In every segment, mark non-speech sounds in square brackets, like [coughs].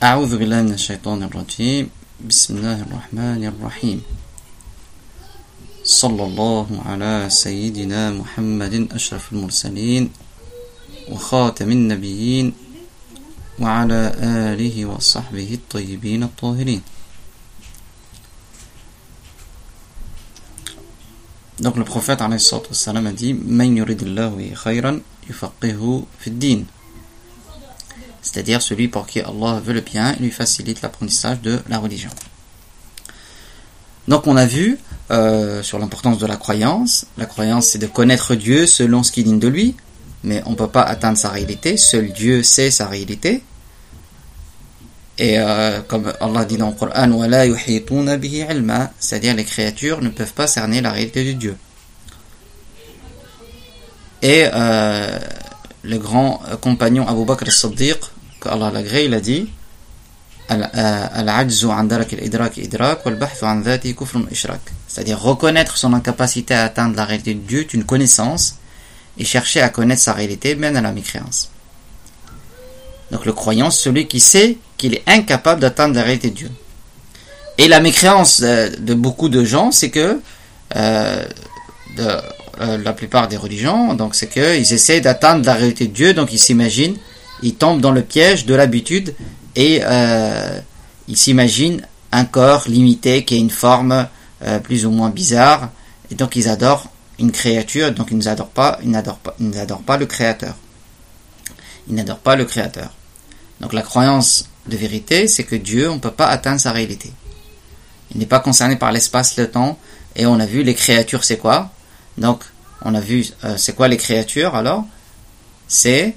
أعوذ بالله من الشيطان الرجيم. بسم الله الرحمن الرحيم. صلى الله على سيدنا محمد أشرف المرسلين وخاتم النبيين وعلى آله وصحبه الطيبين الطاهرين. Donc le prophète a dit Man yuridillahu khayran yufaqihu fid din. C'est-à-dire celui pour qui Allah veut le bien et lui facilite l'apprentissage de la religion. Donc on a vu euh, sur l'importance de la croyance. La croyance c'est de connaître Dieu selon ce qu'il dit de lui, mais on ne peut pas atteindre sa réalité. Seul Dieu sait sa réalité. Et euh, comme Allah dit dans le Coran, c'est-à-dire les créatures ne peuvent pas cerner la réalité de Dieu. Et euh, le grand compagnon Abu Bakr al-Siddiq, qu'Allah l'agrée, il a dit c'est-à-dire reconnaître son incapacité à atteindre la réalité de Dieu est une connaissance et chercher à connaître sa réalité mène à la mécréance. Donc le croyant, celui qui sait qu'il est incapable d'atteindre la réalité de Dieu. Et la mécréance de, beaucoup de gens, c'est que euh, euh, la plupart des religions, donc c'est qu'ils essaient d'atteindre la réalité de Dieu, donc ils s'imaginent, ils tombent dans le piège de l'habitude et euh, ils s'imaginent un corps limité qui a une forme plus ou moins bizarre, et donc ils adorent une créature, donc ils n'adorent pas, ils n'adorent pas, ils n'adorent pas le Créateur. Ils n'adorent pas le Créateur. Donc la croyance de vérité, c'est que Dieu, on ne peut pas atteindre sa réalité. Il n'est pas concerné par l'espace, le temps, et on a vu les créatures, c'est quoi? Donc, on a vu, euh, c'est quoi les créatures alors? C'est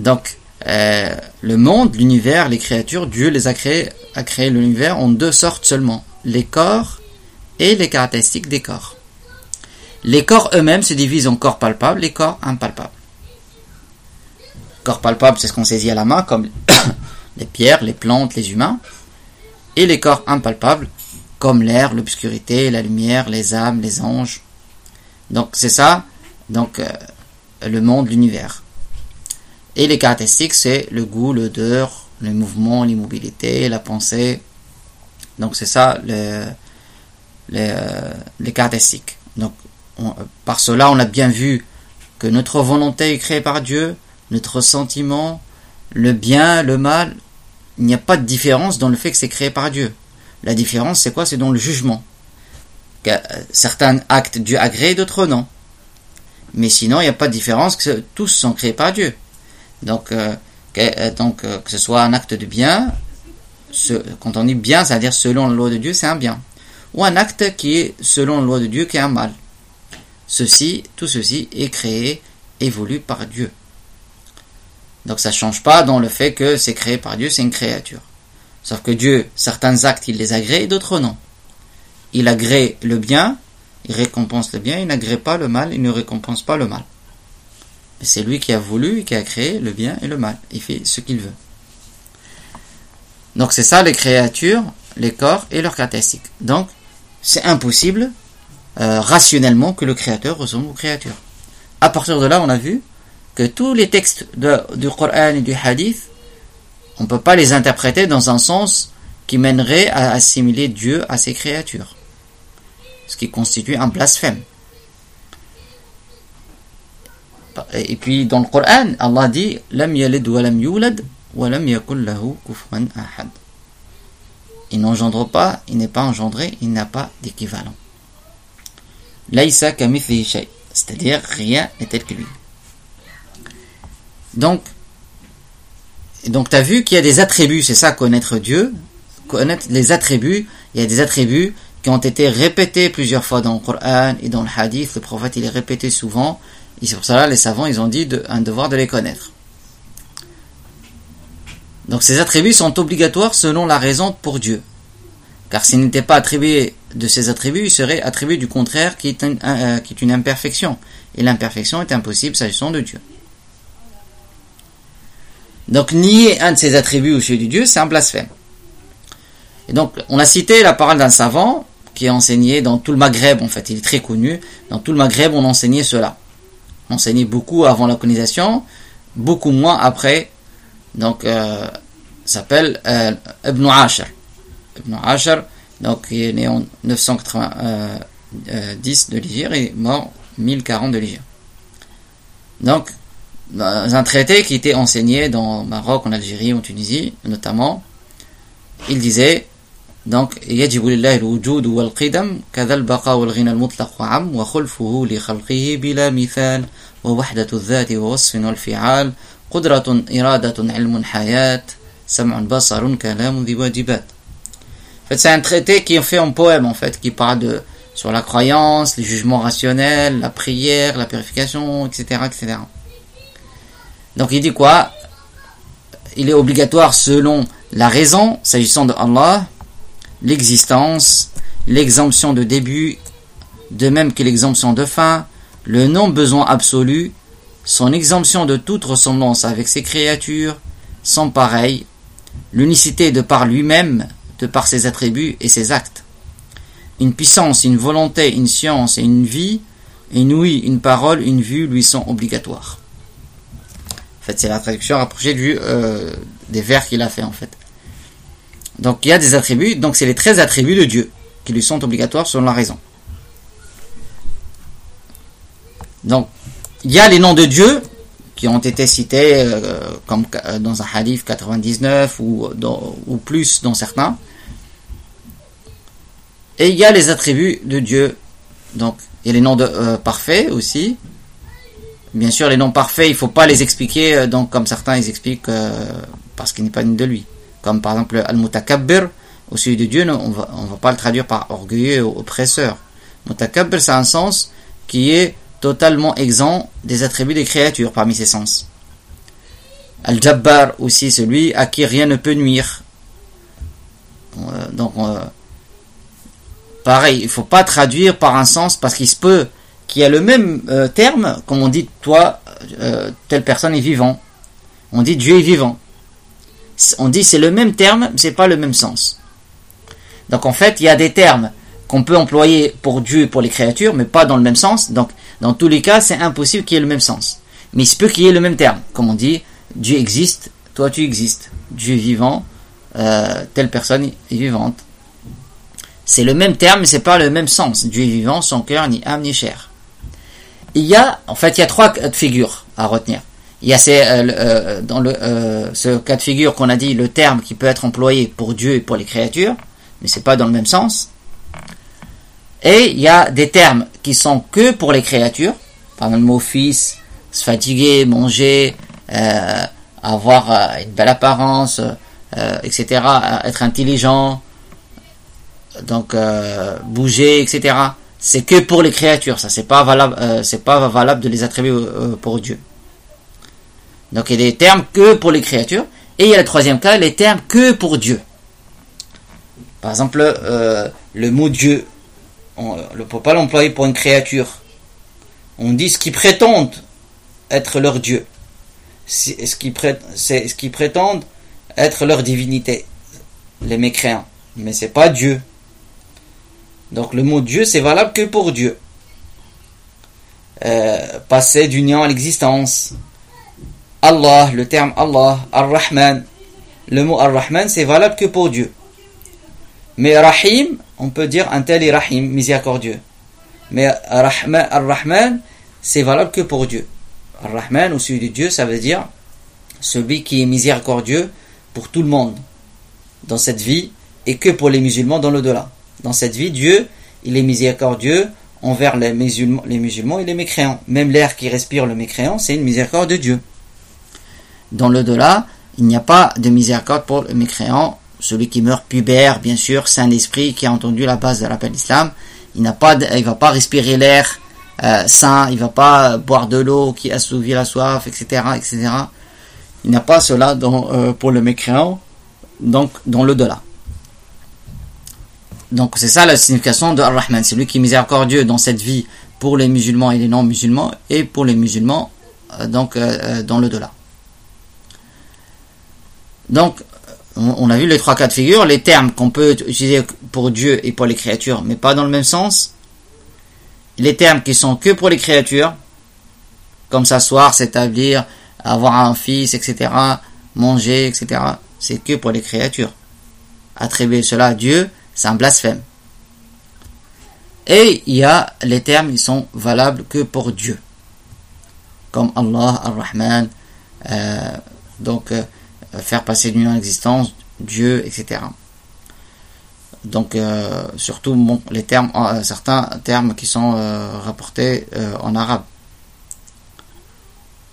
Donc, euh, le monde, l'univers, les créatures, Dieu les a créés, a créé l'univers en deux sortes seulement, les corps et les caractéristiques des corps. Les corps eux-mêmes se divisent en corps palpables et corps impalpables. Corps palpables, c'est ce qu'on saisit à la main, comme [coughs] les pierres, les plantes, les humains. Et les corps impalpables, comme l'air, l'obscurité, la lumière, les âmes, les anges. Donc c'est ça, donc euh, le monde, l'univers. Et les caractéristiques, c'est le goût, l'odeur, le mouvement, l'immobilité, la pensée. Donc c'est ça les, euh, caractéristiques. Donc par cela, on a bien vu que notre volonté est créée par Dieu, notre sentiment, le bien, le mal, il n'y a pas de différence dans le fait que c'est créé par Dieu. La différence, c'est quoi? C'est dans le jugement. Que certains actes Dieu a créés, d'autres non. Mais sinon, il n'y a pas de différence, que tous sont créés par Dieu. Donc, euh, que, euh, euh, que ce soit un acte de bien, quand on dit bien, c'est-à-dire selon la loi de Dieu, c'est un bien. Ou un acte qui est selon la loi de Dieu, qui est un mal. Ceci, tout ceci est créé, évolue par Dieu. Donc ça ne change pas dans le fait que c'est créé par Dieu, c'est une créature. Sauf que Dieu, certains actes, il les agrée, d'autres non. Il agrée le bien, il récompense le bien, il n'agrée pas le mal, il ne récompense pas le mal. Mais c'est lui qui a voulu et qui a créé le bien et le mal. Il fait ce qu'il veut. Donc c'est ça les créatures, les corps et leurs caractéristiques. Donc c'est impossible euh, rationnellement que le créateur ressemble aux créatures. À partir de là, on a vu que tous les textes du Coran et du Hadith, on ne peut pas les interpréter dans un sens qui mènerait à assimiler Dieu à ses créatures. Ce qui constitue un blasphème. Et puis dans le Coran, Allah dit Lam yalid yulad yakul ahad. Il n'engendre pas, il n'est pas engendré, il n'a pas d'équivalent. Laïsa c'est-à-dire rien n'est tel que lui. Donc, donc tu as vu qu'il y a des attributs, c'est ça connaître Dieu, connaître les attributs, il y a des attributs qui ont été répétés plusieurs fois dans le Coran et dans le Hadith, le prophète il est souvent, c'est pour cela les savants ils ont dit un devoir de les connaître. Donc ces attributs sont obligatoires selon la raison pour Dieu. Car s'il n'était pas attribué de ces attributs, il serait attribué du contraire qui est, euh, qui est une imperfection. Et l'imperfection est impossible s'agissant de Dieu. Donc nier un de ces attributs au sujet de Dieu, c'est un blasphème. Et donc on a cité la parole d'un savant qui a enseigné dans tout le Maghreb, en fait, il est très connu, dans tout le Maghreb on enseignait cela. enseigné beaucoup avant la colonisation, beaucoup moins après. Donc, euh, s'appelle euh, Ibn Ashar. Ibn Ashar, donc il est né en 990 de l'Égypte et mort 1040 de l'Égypte. Donc, dans un traité qui était enseigné dans Maroc, en Algérie, en Tunisie, notamment, il disait donc يجب لله الوجود والقدم كذا البقاء والغنى المطلق وعم وخلفه لخلقه بلا مثال ووحدة الذات ووصف والفعال قدرة إرادة علم حياة سمع بصر كلام ذي واجبات En fait, c'est un traité qui est fait en poème, en fait, qui parle de, sur la croyance, les jugements rationnels, la prière, la purification, etc., etc. Donc il dit quoi? Il est obligatoire selon la raison, s'agissant de Allah, l'existence, l'exemption de début, de même que l'exemption de fin, le non-besoin absolu, son exemption de toute ressemblance avec ses créatures, son pareil, l'unicité de par lui-même, de par ses attributs et ses actes. Une puissance, une volonté, une science et une vie, une ouïe, une parole, une vue lui sont obligatoires. En fait, c'est la traduction rapprochée du, euh, des vers qu'il a fait en fait. Donc il y a des attributs, donc c'est les 13 attributs de Dieu qui lui sont obligatoires selon la raison. Donc il y a les noms de Dieu qui ont été cités euh, comme euh, dans un hadith 99 ou, ou plus dans certains. Et il y a les attributs de Dieu. Donc il y a les noms de, euh, parfaits aussi. Bien sûr, les noms parfaits, il faut pas les expliquer donc comme certains ils expliquent parce qu'il n'est pas une de lui comme par exemple Al-Mutakabbir, au sujet de Dieu, on va, on va pas le traduire par orgueilleux ou oppresseur. Mutakabbir, c'est un sens qui est totalement exempt des attributs des créatures parmi ces sens. Al-Jabbar aussi, celui à qui rien ne peut nuire. Euh, donc, euh, pareil, il faut pas traduire par un sens parce qu'il se peut qu'il y a le même euh, terme, comme on dit, toi, telle personne est vivant. On dit Dieu est vivant on dit c'est le même terme, mais c'est pas le même sens. Donc en fait, il y a des termes qu'on peut employer pour Dieu et pour les créatures, mais pas dans le même sens. Donc dans tous les cas, c'est impossible qu'il y ait le même sens. Mais il se peut qu'il y ait le même terme. Comme on dit, Dieu existe, toi tu existes. Dieu est vivant, euh, telle personne est vivante. C'est le même terme, mais c'est pas le même sens. Dieu est vivant, son cœur, ni âme, ni chair. Il y a, en fait, il y a trois figures à retenir. Il y a ces, euh, euh, dans le, euh, ce cas de figure qu'on a dit le terme qui peut être employé pour Dieu et pour les créatures, mais c'est pas dans le même sens. Et il y a des termes qui sont que pour les créatures, par exemple le mot fils, se fatiguer, manger, avoir une belle apparence, etc., être intelligent, donc bouger, etc. C'est que pour les créatures, ça c'est pas valable, c'est pas valable de les attribuer pour Dieu. Donc il y a des termes que pour les créatures. Et il y a le troisième cas, les termes que pour Dieu. Par exemple, euh, le mot Dieu, on ne peut pas l'employer pour une créature. On dit ce qu'ils prétendent être leur Dieu. C'est ce qu'ils prétendent être leur divinité. Les mécréants. Mais c'est pas Dieu. Donc le mot Dieu, c'est valable que pour Dieu. Euh, passer du néant à l'existence. Allah, le terme Allah, Ar-Rahman. Le mot Ar-Rahman, c'est valable que pour Dieu. Mais Rahim, on peut dire un tel est Rahim, miséricordieux. Mais Ar-Rahman, c'est valable que pour Dieu. Ar-Rahman, au sujet de Dieu, ça veut dire celui qui est miséricordieux pour tout le monde dans cette vie et que pour les musulmans dans l'au-delà. Dans cette vie, Dieu, il est miséricordieux envers les musulmans, les musulmans et les mécréants. Même l'air qui respire le mécréant, c'est une miséricorde de Dieu. Dans l'au-delà, il n'y a pas de miséricorde pour le mécréant, celui qui meurt pubère, bien sûr, saint d'esprit, qui a entendu la base de l'appel d'islam. Il n'a pas, il va pas respirer l'air euh, sain, il va pas boire de l'eau qui assouvit la soif, etc., etc. Il n'a pas cela euh, pour le mécréant, donc dans l'au-delà. Donc c'est ça la signification de Ar-Rahman, c'est lui qui est miséricordieux dans cette vie pour les musulmans et les non-musulmans, et pour les musulmans, euh, donc dans l'au-delà. Donc, on a vu les trois cas de figure, les termes qu'on peut utiliser pour Dieu et pour les créatures, mais pas dans le même sens. Les termes qui sont que pour les créatures, comme s'asseoir, s'établir, avoir un fils, etc., manger, etc., c'est que pour les créatures. Attribuer cela à Dieu, c'est un blasphème. Et il y a les termes, ils sont valables que pour Dieu. Comme Allah, Ar-Rahman, euh, donc euh, faire passer d'une existence, Dieu, etc. Donc euh, surtout les termes, certains termes qui sont rapportés en arabe.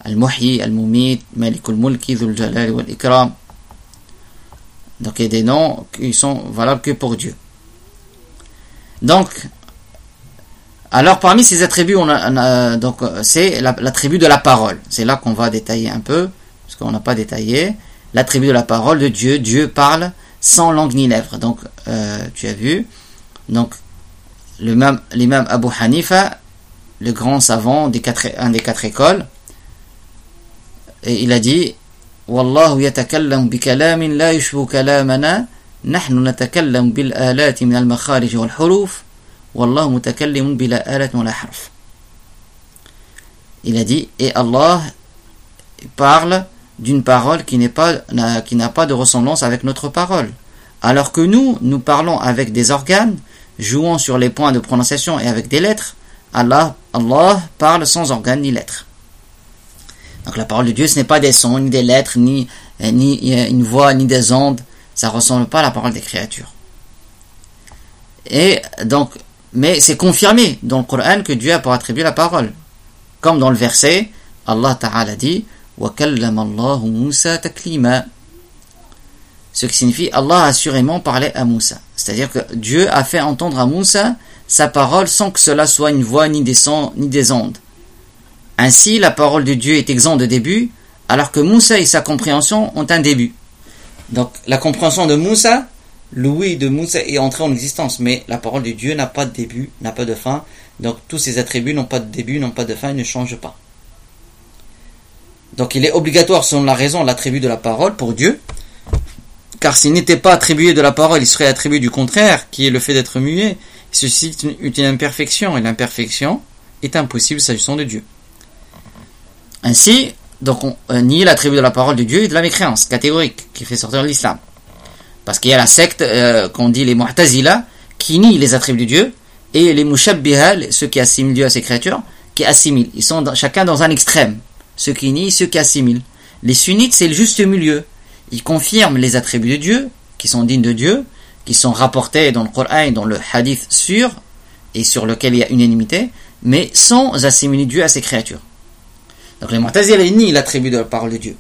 Al-Muhyi, Al-Mumit, Malik al-Mulki, Dhul Jalal wal-Ikram. Donc il y a des noms qui sont valables que pour Dieu. Donc, alors parmi ces attributs, c'est l'attribut de la parole. C'est là qu'on va détailler un peu, parce qu'on n'a pas détaillé l'attribut de la parole de Dieu. Dieu parle sans langue ni lèvres. Donc, euh, tu as vu. Donc, l'imam Abu Hanifa, le grand savant des quatre, des quatre écoles, il a dit والله يتكلم بكلام لا يشبه كلامنا نحن نتكلم بالآلات من المخارج والحروف والله متكلم بلا آلات ولا حرف Il a dit et Allah parle d'une parole qui n'est pas qui n'a pas de ressemblance avec notre parole alors que nous nous parlons avec des organes jouant sur les points de prononciation et avec des lettres Allah Allah parle sans organes ni lettres donc la parole de Dieu, ce n'est pas des sons, ni des lettres, ni, euh, euh, une voix, ni des ondes. Ça ressemble pas à la parole des créatures. Et donc, mais c'est confirmé dans le Coran que Dieu a pour attribuer la parole. Comme dans le verset, Allah Ta'ala dit Ce qui signifie Allah a assurément parlé à Moussa. C'est-à-dire que Dieu a fait entendre à Moussa sa parole sans que cela soit une voix, ni des sons, ni des ondes. Ainsi, la parole de Dieu est exempte de début, alors que Moussa et sa compréhension ont un début. Donc, la compréhension de Moussa, l'ouïe de Moussa est entrée en existence, mais la parole de Dieu n'a pas de début, n'a pas de fin. Donc, tous ces attributs n'ont pas de début, n'ont pas de fin, ils ne changent pas. Donc, il est obligatoire, selon la raison, l'attribut de la parole pour Dieu, car s'il n'était pas attribué de la parole, il serait attribué du contraire, qui est le fait d'être muet. Ceci est une imperfection, et l'imperfection est impossible s'agissant de Dieu. Ainsi, donc on euh, nie l'attribut de la parole de Dieu et de la mécréance catégorique qui fait sortir l'islam. Parce qu'il y a la secte euh, qu'on dit les Mu'tazila qui nie les attributs de Dieu et les Mushabbiha, ceux qui assimilent Dieu à ses créatures, qui assimilent. Ils sont chacun dans un extrême. Ceux qui nient, ceux qui assimilent. Les sunnites, c'est le juste milieu. Ils confirment les attributs de Dieu, qui sont dignes de Dieu, qui sont rapportés dans le Coran et dans le hadith sûr, et sur lequel il y a unanimité, mais sans assimiler Dieu à ses créatures. Donc les Mu'tazila nient l'attribut de la parole de Dieu.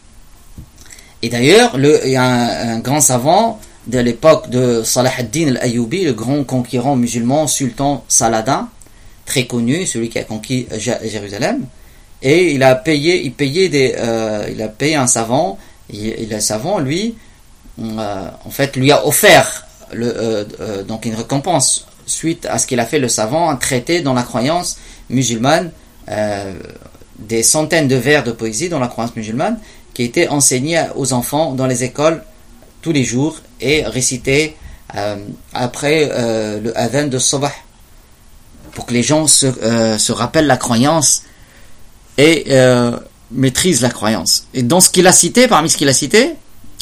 Et d'ailleurs, il y a un, grand savant de l'époque de Salah ad-Din al-Ayyubi, le grand conquérant musulman, sultan Saladin, très connu, celui qui a conquis Jérusalem, et il a payé, il payait des, euh, il a payé un savant, et, le savant, lui, euh, en fait, lui a offert euh, donc une récompense suite à ce qu'il a fait. Le savant, un traité dans la croyance musulmane des centaines de vers de poésie dans la croyance musulmane qui étaient enseignés aux enfants dans les écoles tous les jours et récités euh, après euh, le adhan de Sabah pour que les gens se, euh, se rappellent la croyance et maîtrisent la croyance. Et dans ce qu'il a cité, parmi ce qu'il a cité,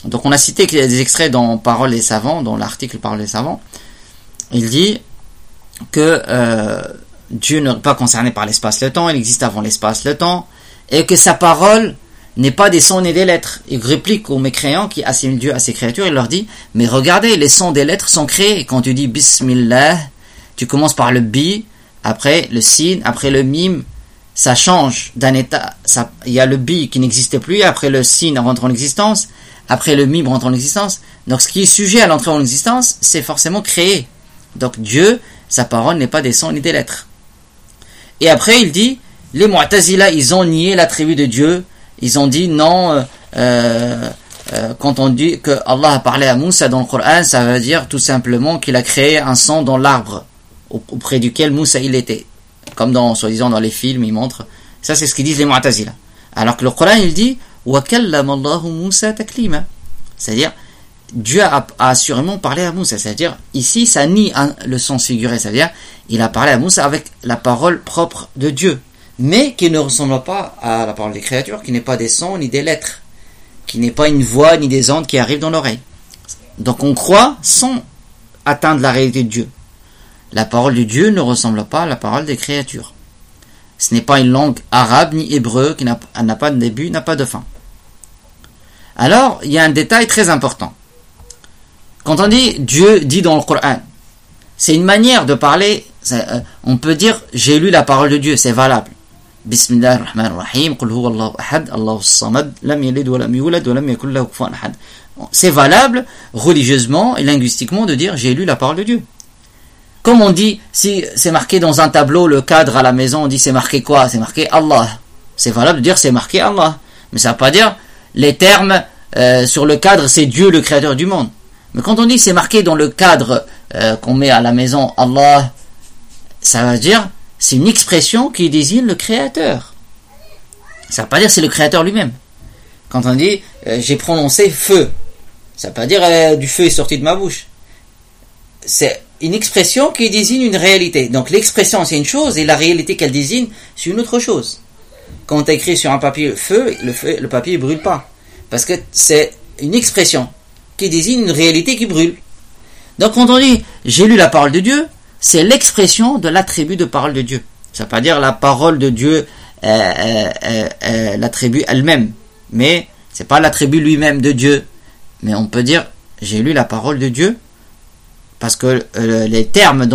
donc on a cité des extraits dans Paroles des savants, dans l'article Paroles des savants, il dit que Dieu n'est pas concerné par l'espace-le temps, il existe avant l'espace-le temps, et que sa parole n'est pas des sons et des lettres. Il réplique aux mécréants qui assimilent Dieu à ses créatures, il leur dit, mais regardez, les sons des lettres sont créés. Quand tu dis Bismillah, tu commences par le bi, après le sin, après le mim, ça change d'un état. il y a le bi qui n'existait plus, après le sin rentre en existence, après le mim rentre en existence. Donc ce qui est sujet à l'entrée en existence, c'est forcément créé. Donc Dieu, sa parole n'est pas des sons ni des lettres. Et après, il dit, les Mu'tazila, ils ont nié l'attribut de Dieu. Ils ont dit, non, euh, euh, euh, quand on dit que Allah a parlé à Moussa dans le Coran, ça veut dire tout simplement qu'il a créé un son dans l'arbre auprès duquel Moussa il était. Comme dans, soi-disant, dans les films, il montre. Ça, c'est ce qu'ils disent les Mu'tazila. Alors que le Coran, il dit, C'est-à-dire, Dieu a, assurément parlé à Moussa. C'est-à-dire, ici, ça nie le sens figuré. C'est-à-dire, il a parlé à Moussa avec la parole propre de Dieu. mais qui ne ressemble pas à la parole des créatures, qui n'est pas des sons ni des lettres, qui n'est pas une voix ni des ondes qui arrivent dans l'oreille. Donc on croit sans atteindre la réalité de Dieu. La parole de Dieu ne ressemble pas à la parole des créatures. Ce n'est pas une langue arabe ni hébreu qui n'a pas de début, n'a pas de fin. Alors, il y a un détail très important. Quand on dit Dieu dit dans le Coran, c'est une manière de parler, euh, on peut dire j'ai lu la parole de Dieu, c'est valable. C'est valable religieusement et linguistiquement de dire j'ai lu la parole de Dieu. Comme on dit, si c'est marqué dans un tableau, le cadre à la maison, on dit c'est marqué quoi? C'est marqué Allah. C'est valable de dire c'est marqué Allah. Mais ça ne veut pas dire les termes euh, sur le cadre, c'est Dieu le créateur du monde. Mais quand on dit c'est marqué dans le cadre euh, qu'on met à la maison Allah, ça veut dire c'est une expression qui désigne le créateur. Ça ne veut pas dire c'est le créateur lui-même. Quand on dit euh, j'ai prononcé feu, ça ne veut pas dire du feu est sorti de ma bouche. C'est une expression qui désigne une réalité. Donc l'expression c'est une chose et la réalité qu'elle désigne c'est une autre chose. Quand on écrit sur un papier feu, le papier ne brûle pas. Parce que c'est une expression qui désigne une réalité qui brûle. Donc quand on dit j'ai lu la parole de Dieu, c'est l'expression de l'attribut de parole de Dieu. Ça ne veut pas dire la parole de Dieu, euh, euh, euh, l'attribut elle-même. Mais c'est pas l'attribut lui-même de Dieu. Mais on peut dire j'ai lu la parole de Dieu parce que les termes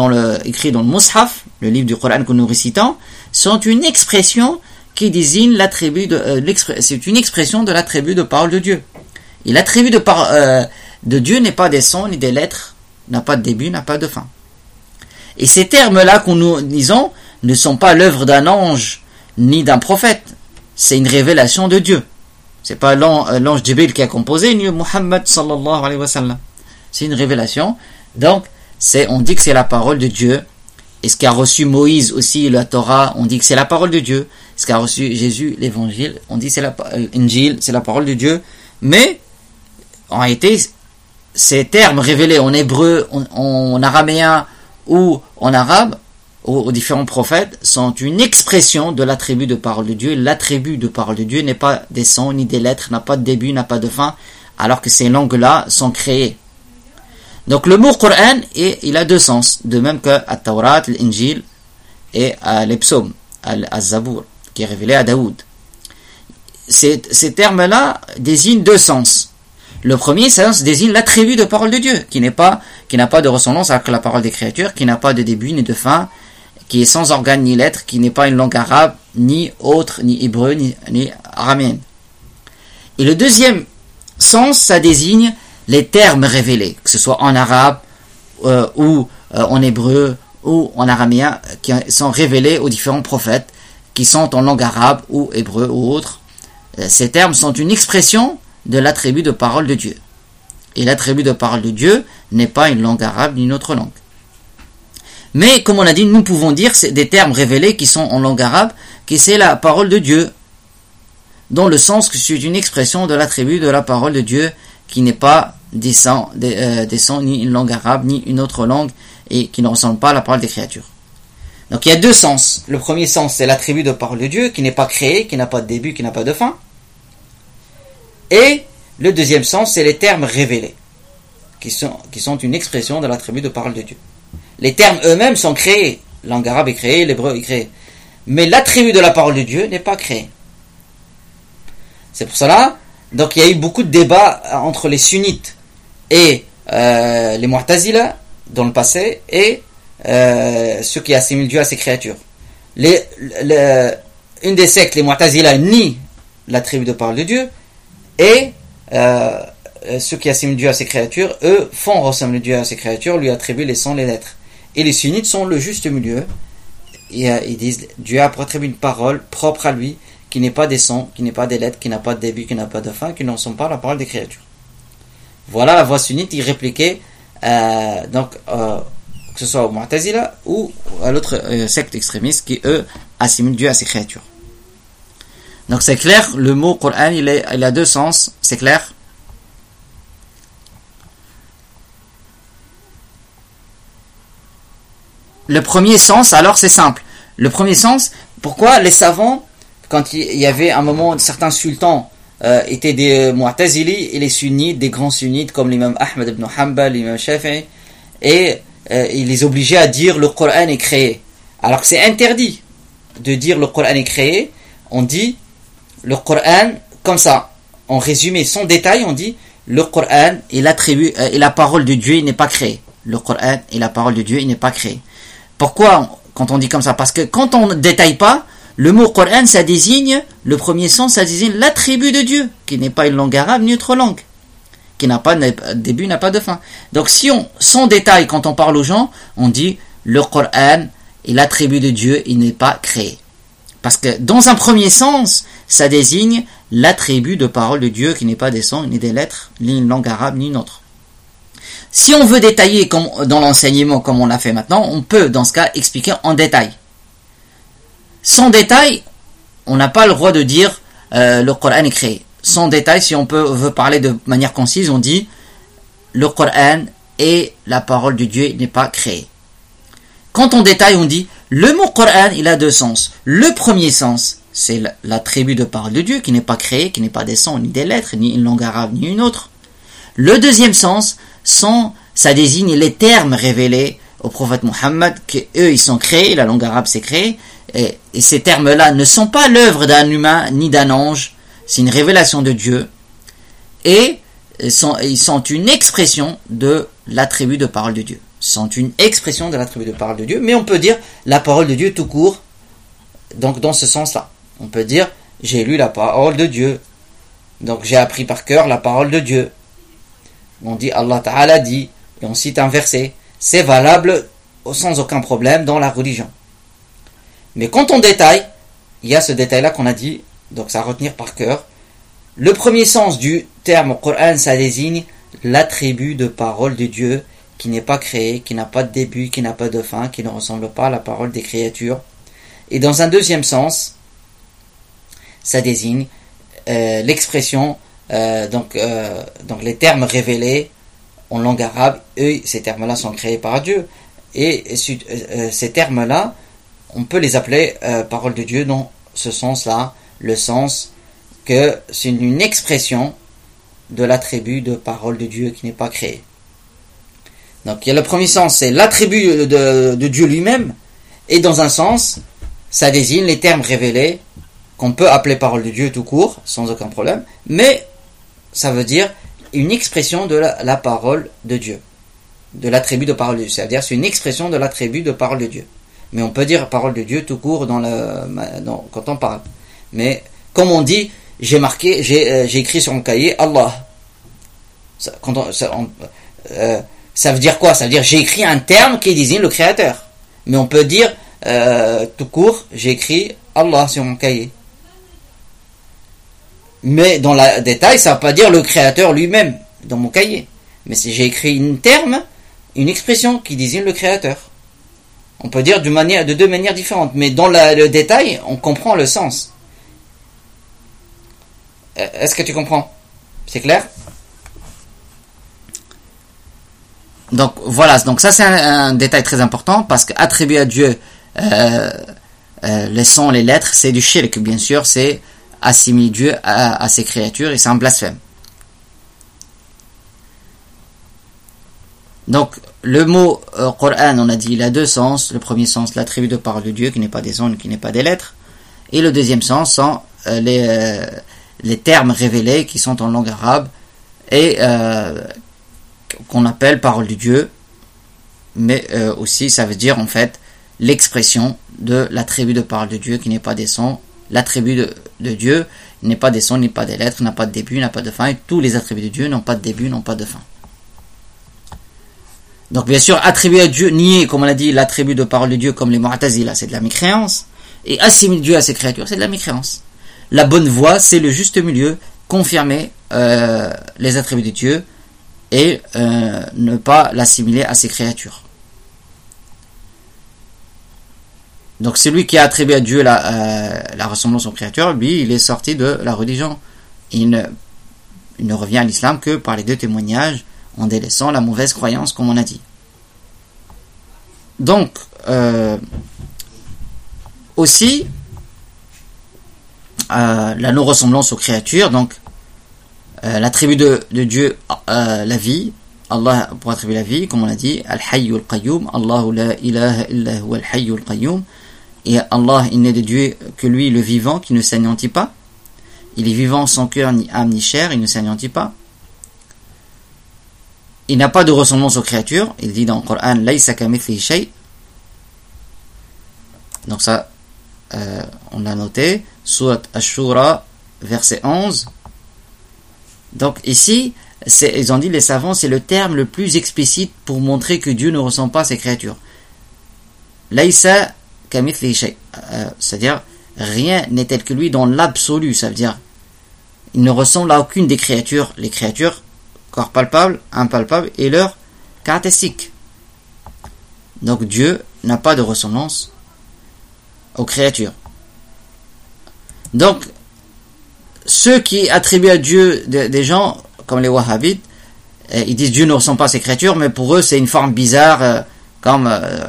écrits dans le Mus'haf, le livre du Coran que nous récitons, sont une expression qui désigne l'attribut euh, c'est de l'attribut de parole de Dieu. Et l'attribut de, euh, de Dieu n'est pas des sons ni des lettres, n'a pas de début, n'a pas de fin. Et ces termes-là qu'on nous disons ne sont pas l'œuvre d'un ange ni d'un prophète. C'est une révélation de Dieu. C'est pas euh, l'ange Jibril qui a composé, ni Muhammad sallallahu alayhi wa sallam. C'est une révélation. Donc, c'est, on dit que c'est la parole de Dieu. Et ce qu'a reçu Moïse aussi, la Torah, on dit que c'est la parole de Dieu ce qu'a reçu Jésus, l'évangile, on dit c'est la, euh, c'est la parole de Dieu, mais en réalité, ces termes révélés en hébreu, en, araméen ou en arabe, aux, différents prophètes, sont une expression de l'attribut de parole de Dieu. L'attribut de parole de Dieu n'est pas des sons ni des lettres, n'a pas de début, n'a pas de fin, alors que ces langues-là sont créées. Donc le mot Coran, il a deux sens, de même que à Taurat, l'Injil et à les psaumes, Zabour qui est révélé à Daoud. Ces termes-là désignent deux sens. Le premier sens désigne l'attribut de parole de Dieu, qui n'est pas, qui n'a pas de ressemblance avec la parole des créatures, qui n'a pas de début ni de fin, qui est sans organe ni lettre, qui n'est pas une langue arabe, ni autre, ni hébreu, ni, ni araméenne. Et le deuxième sens, ça désigne les termes révélés, que ce soit en arabe euh, ou euh, en hébreu ou en araméen, qui sont révélés aux différents prophètes qui sont en langue arabe ou hébreu ou autre. Euh, ces termes sont une expression de l'attribut de parole de Dieu. Et l'attribut de parole de Dieu n'est pas une langue arabe ni une autre langue. Mais comme on a dit, nous pouvons dire des termes révélés qui sont en langue arabe, qui c'est la parole de Dieu, dans le sens que c'est une expression de l'attribut de la parole de Dieu qui n'est pas des euh, ni une langue arabe ni une autre langue et qui ne ressemble pas à la parole des créatures. Donc il y a deux sens. Le premier sens, c'est l'attribut de parole de Dieu, qui n'est pas créé, qui n'a pas de début, qui n'a pas de fin. Et le deuxième sens, c'est les termes révélés, qui sont, qui sont une expression de l'attribut de parole de Dieu. Les termes eux-mêmes sont créés. Langue arabe est créée, l'hébreu est créé. Mais l'attribut de la parole de Dieu n'est pas créé. C'est pour cela, donc il y a eu beaucoup de débats entre les sunnites et euh, les mu'tazila dans le passé, et euh, ceux qui assimilent Dieu à ses créatures. Une des sectes, les Mu'tazila, nie l'attribut de parole de Dieu, et euh, ceux qui assimilent Dieu à ses créatures, eux, font ressembler Dieu à ses créatures, lui attribuent les sons, les lettres. Et les sunnites sont le juste milieu. Et, euh, ils disent Dieu a attribué une parole propre à lui, qui n'est pas des sons, qui n'est pas des lettres, qui n'a pas de début, qui n'a pas de fin, qui n'en sont pas la parole des créatures. Voilà la voix sunnite, il répliquait donc que ce soit au Mu'tazila ou à l'autre euh, secte extrémiste qui, eux, assimilent Dieu à ses créatures. Donc c'est clair, le mot Coran, il, est, il a deux sens, c'est clair Le premier sens, alors c'est simple. Le premier sens, pourquoi les savants, quand il y avait un moment, certains sultans euh, étaient des Mu'tazili et les sunnites, des grands sunnites comme l'imam Ahmed ibn Hanbal, l'imam Shafi'i, et euh, il les obligeait à dire le Coran est créé. Alors que c'est interdit de dire le Coran est créé, on dit le Coran comme ça. En résumé, sans détail, on dit le Coran et l'attribut euh, la parole de Dieu, il n'est pas créé. Le Coran et la parole de Dieu, il n'est pas créé. Pourquoi quand on dit comme ça? Parce que quand on ne détaille pas, le mot Coran, ça désigne, le premier sens, ça désigne l'attribut de Dieu, qui n'est pas une langue arabe ni autre langue, qui n'a pas de début, n'a pas de fin. Donc si on, sans détail, quand on parle aux gens, on dit le Coran et l'attribut de Dieu, il n'est pas créé. Parce que dans un premier sens, ça désigne l'attribut de parole de Dieu qui n'est pas des sons, ni des lettres, ni une langue arabe, ni une autre. Si on veut détailler dans l'enseignement comme on l'a fait maintenant, on peut dans ce cas expliquer en détail. Sans détail, on n'a pas le droit de dire euh, le Coran est créé. Sans détail, si on veut parler de manière concise, on dit le Coran et la parole de Dieu n'est pas créé. Quand on détaille, on dit le mot Coran, il a deux sens. Le premier sens, c'est l'attribut de parole de Dieu qui n'est pas créé, qui n'est pas des sons, ni des lettres, ni une langue arabe, ni une autre. Le deuxième sens, ça désigne les termes révélés au prophète Mohammed, que eux ils sont créés, la langue arabe s'est créée, et, ces termes-là ne sont pas l'œuvre d'un humain ni d'un ange, c'est une révélation de Dieu, et ils sont une expression de l'attribut de parole de Dieu. Ils sont une expression de l'attribut de parole de Dieu, mais on peut dire la parole de Dieu tout court, donc dans ce sens-là. On peut dire j'ai lu la parole de Dieu, donc j'ai appris par cœur la parole de Dieu. On dit Allah Ta'ala dit, et on cite un verset. C'est valable sans aucun problème dans la religion. Mais quand on détaille, il y a ce détail-là qu'on a dit, donc ça à retenir par cœur. Le premier sens du terme Coran, ça désigne l'attribut de parole de Dieu qui n'est pas créé, qui n'a pas de début, qui n'a pas de fin, qui ne ressemble pas à la parole des créatures. Et dans un deuxième sens, ça désigne euh, l'expression, euh, donc, euh, donc les termes révélés en langue arabe, eux, ces termes-là sont créés par Dieu. Et ces termes-là, on peut les appeler paroles de Dieu dans ce sens-là, le sens que c'est une expression de l'attribut de parole de Dieu qui n'est pas créé. Donc il y a le premier sens, c'est l'attribut de, Dieu lui-même, et dans un sens, ça désigne les termes révélés qu'on peut appeler parole de Dieu tout court, sans aucun problème, mais ça veut dire une expression de la, parole de Dieu, de l'attribut de parole de Dieu, c'est-à-dire c'est une expression de l'attribut de parole de Dieu. Mais on peut dire parole de Dieu tout court quand on parle. Mais comme on dit, j'ai marqué, j'ai euh, écrit sur mon cahier Allah. Euh, ça, veut dire quoi? Ça veut dire j'ai écrit un terme qui désigne le créateur. Mais on peut dire euh, tout court, j'ai écrit Allah sur mon cahier. Mais dans le détail, ça ne veut pas dire le créateur lui-même dans mon cahier. Mais si j'ai écrit un terme, une expression qui désigne le créateur. On peut dire de, deux manières différentes, mais dans le détail, on comprend le sens. Euh, est-ce que tu comprends? C'est clair? Donc voilà, donc ça c'est un, détail très important parce qu'attribuer à Dieu euh, euh, les sons, les lettres, c'est du shirk, bien sûr, c'est assimiler Dieu à, ses créatures et c'est un blasphème. Donc le mot euh, Coran, on a dit, il a deux sens. Le premier sens, l'attribut de parole de Dieu, qui n'est pas des ondes, qui n'est pas des lettres. Et le deuxième sens sont euh, les, euh, les termes révélés qui sont en langue arabe et qu'on appelle parole de Dieu. Mais aussi, ça veut dire en fait l'expression de l'attribut de parole de Dieu qui n'est pas des sons. L'attribut de, Dieu n'est pas des sons, n'est pas des lettres, n'a pas de début, n'a pas de fin. Et tous les attributs de Dieu n'ont pas de début, n'ont pas de fin. Donc bien sûr, attribuer à Dieu, nier, comme on l'a dit, l'attribut de parole de Dieu comme les Mu'tazila, c'est de la mécréance. Et assimiler Dieu à ses créatures, c'est de la mécréance. La bonne voie, c'est le juste milieu, confirmer euh, les attributs de Dieu et euh, ne pas l'assimiler à ses créatures. Donc celui qui a attribué à Dieu la, euh, la ressemblance aux créatures, lui, il est sorti de la religion. Il ne, revient à l'islam que par les deux témoignages en délaissant la mauvaise croyance, comme on a dit. Donc, euh, aussi, euh, la non-ressemblance aux créatures, donc l'attribut de, de, Dieu, la vie, Allah pour attribuer la vie, comme on l'a dit, Al-Hayy al-Qayyum, Allahu la ilaha illa huwa al-Hayy al-Qayyum, et Allah, il n'est de Dieu que lui, le vivant, qui ne s'anéantit pas. Il est vivant sans cœur, ni âme, ni chair, il ne s'anéantit pas. Il n'a pas de ressemblance aux créatures. Il dit dans le Coran, Laysa shay. Donc ça, euh, on l'a noté. Surat Ashura, verset 11. Donc ici, ils ont dit les savants, c'est le terme le plus explicite pour montrer que Dieu ne ressent pas ses créatures. Laïsa c'est-à-dire rien n'est tel que lui dans l'absolu, ça veut dire il ne ressemble à aucune des créatures, les créatures, corps palpable, impalpable, et leurs caractéristiques. Donc Dieu n'a pas de ressemblance aux créatures. Donc, ceux qui attribuent à Dieu des gens, comme les Wahhabites, eh, ils disent Dieu ne ressemble pas à ses créatures, mais pour eux c'est une forme bizarre, euh, comme euh,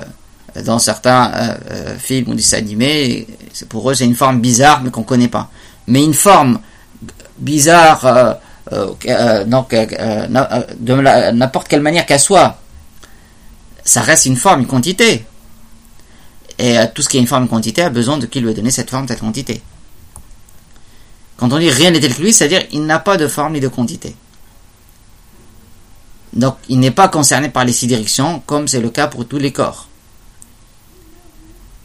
dans certains euh, films ou dessins animés, pour eux c'est une forme bizarre mais qu'on ne connaît pas. Mais une forme bizarre, donc, de n'importe quelle manière qu'elle soit, ça reste une forme, une quantité. Et tout ce qui est une forme, une quantité a besoin de qui lui ait donné cette forme, cette quantité. Quand on dit rien n'est tel que lui, c'est-à-dire il n'a pas de forme ni de quantité. Donc il n'est pas concerné par les six directions, comme c'est le cas pour tous les corps.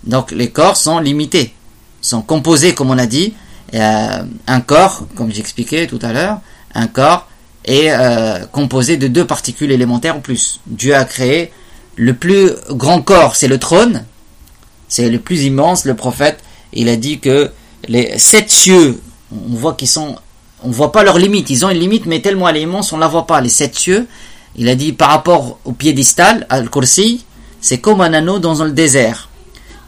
Donc les corps sont limités, sont composés, comme on a dit, euh, un corps, comme j'expliquais tout à l'heure, un corps est euh, composé de deux particules élémentaires ou plus. Dieu a créé le plus grand corps, c'est le trône, c'est le plus immense. Le prophète, il a dit que les sept cieux on voit qu'ils sont, on voit pas leurs limites. Ils ont une limite, mais tellement elle est immense, on la voit pas. Les sept cieux, il a dit par rapport au piédestal, al kursi, c'est comme un anneau dans le désert.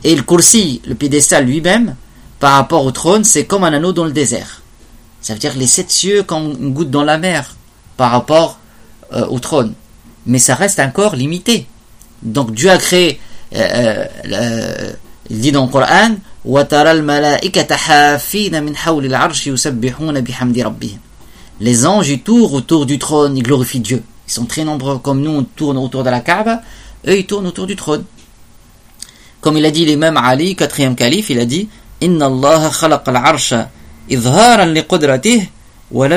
Et le kursi, le piédestal lui-même, par rapport au trône, c'est comme un anneau dans le désert. Ça veut dire les sept cieux comme une goutte dans la mer par rapport euh, au trône. Mais ça reste encore limité. Donc Dieu a créé, euh, euh, il dit dans le Coran, les anges ils tournent autour du trône, ils glorifient Dieu. Ils sont très nombreux comme nous, on tourne autour de la Kaaba, eux ils tournent autour du trône. Comme il a dit l'imam Ali, quatrième calife, il a dit Allah qudratihi wa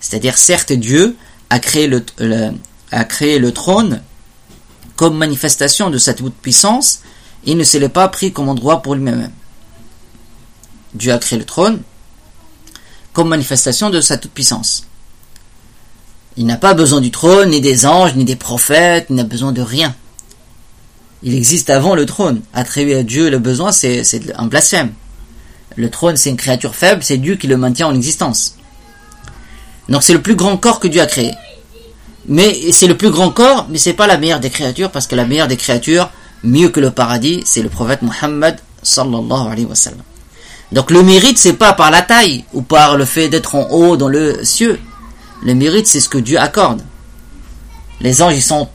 C'est-à-dire, certes, Dieu a créé le, trône comme manifestation de sa toute puissance, il ne se l'est pas pris comme endroit pour lui-même. Dieu a créé le trône comme manifestation de sa toute-puissance. Il n'a pas besoin du trône, ni des anges, ni des prophètes, il n'a besoin de rien. Il existe avant le trône. Attribuer à Dieu le besoin, c'est un blasphème. Le trône, c'est une créature faible, c'est Dieu qui le maintient en existence. Donc c'est le plus grand corps que Dieu a créé. Mais c'est le plus grand corps, mais c'est pas la meilleure des créatures, parce que la meilleure des créatures, mieux que le paradis, c'est le prophète Muhammad sallallahu alayhi wa sallam. Donc le mérite, c'est pas par la taille ou par le fait d'être en haut dans le cieux. Le mérite, c'est ce que Dieu accorde. Les anges, ils sont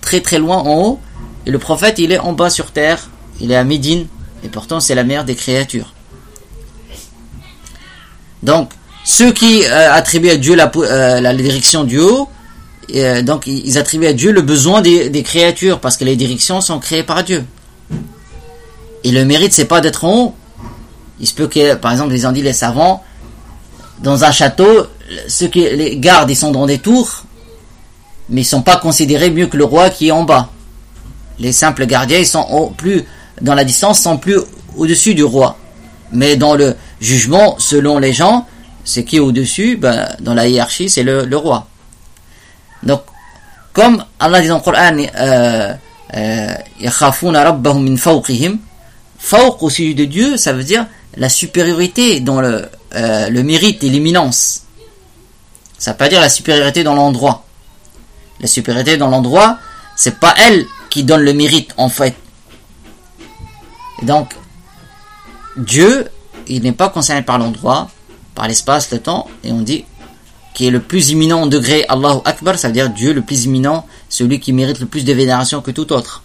très très loin en haut, et le prophète, il est en bas sur terre, il est à Médine, et pourtant c'est la meilleure des créatures. Donc, ceux qui euh, attribuent à Dieu la, euh, la direction du haut, euh, donc ils attribuent à Dieu le besoin des, créatures parce que les directions sont créées par Dieu. Et le mérite, c'est pas d'être en haut. Il se peut que, par exemple, les ont dit les savants, dans un château, ceux qui les gardes, ils sont dans des tours, mais ils sont pas considérés mieux que le roi qui est en bas. Les simples gardiens, ils sont plus dans la distance, sont plus au-dessus du roi. Mais dans le jugement, selon les gens, ce qui est au-dessus, ben, dans la hiérarchie, c'est le roi. Donc, comme Allah dit dans le Coran, euh, euh, fawq au sujet de Dieu, ça veut dire la supériorité dans le, euh, mérite et l'imminence. Ça veut pas dire la supériorité dans l'endroit. La supériorité dans l'endroit, c'est pas elle qui donne le mérite en fait. Et donc, Dieu, il n'est pas concerné par l'endroit, par l'espace, le temps, et on dit qui est le plus imminent en degré Allahu Akbar, ça veut dire Dieu le plus imminent, celui qui mérite le plus de vénération que tout autre.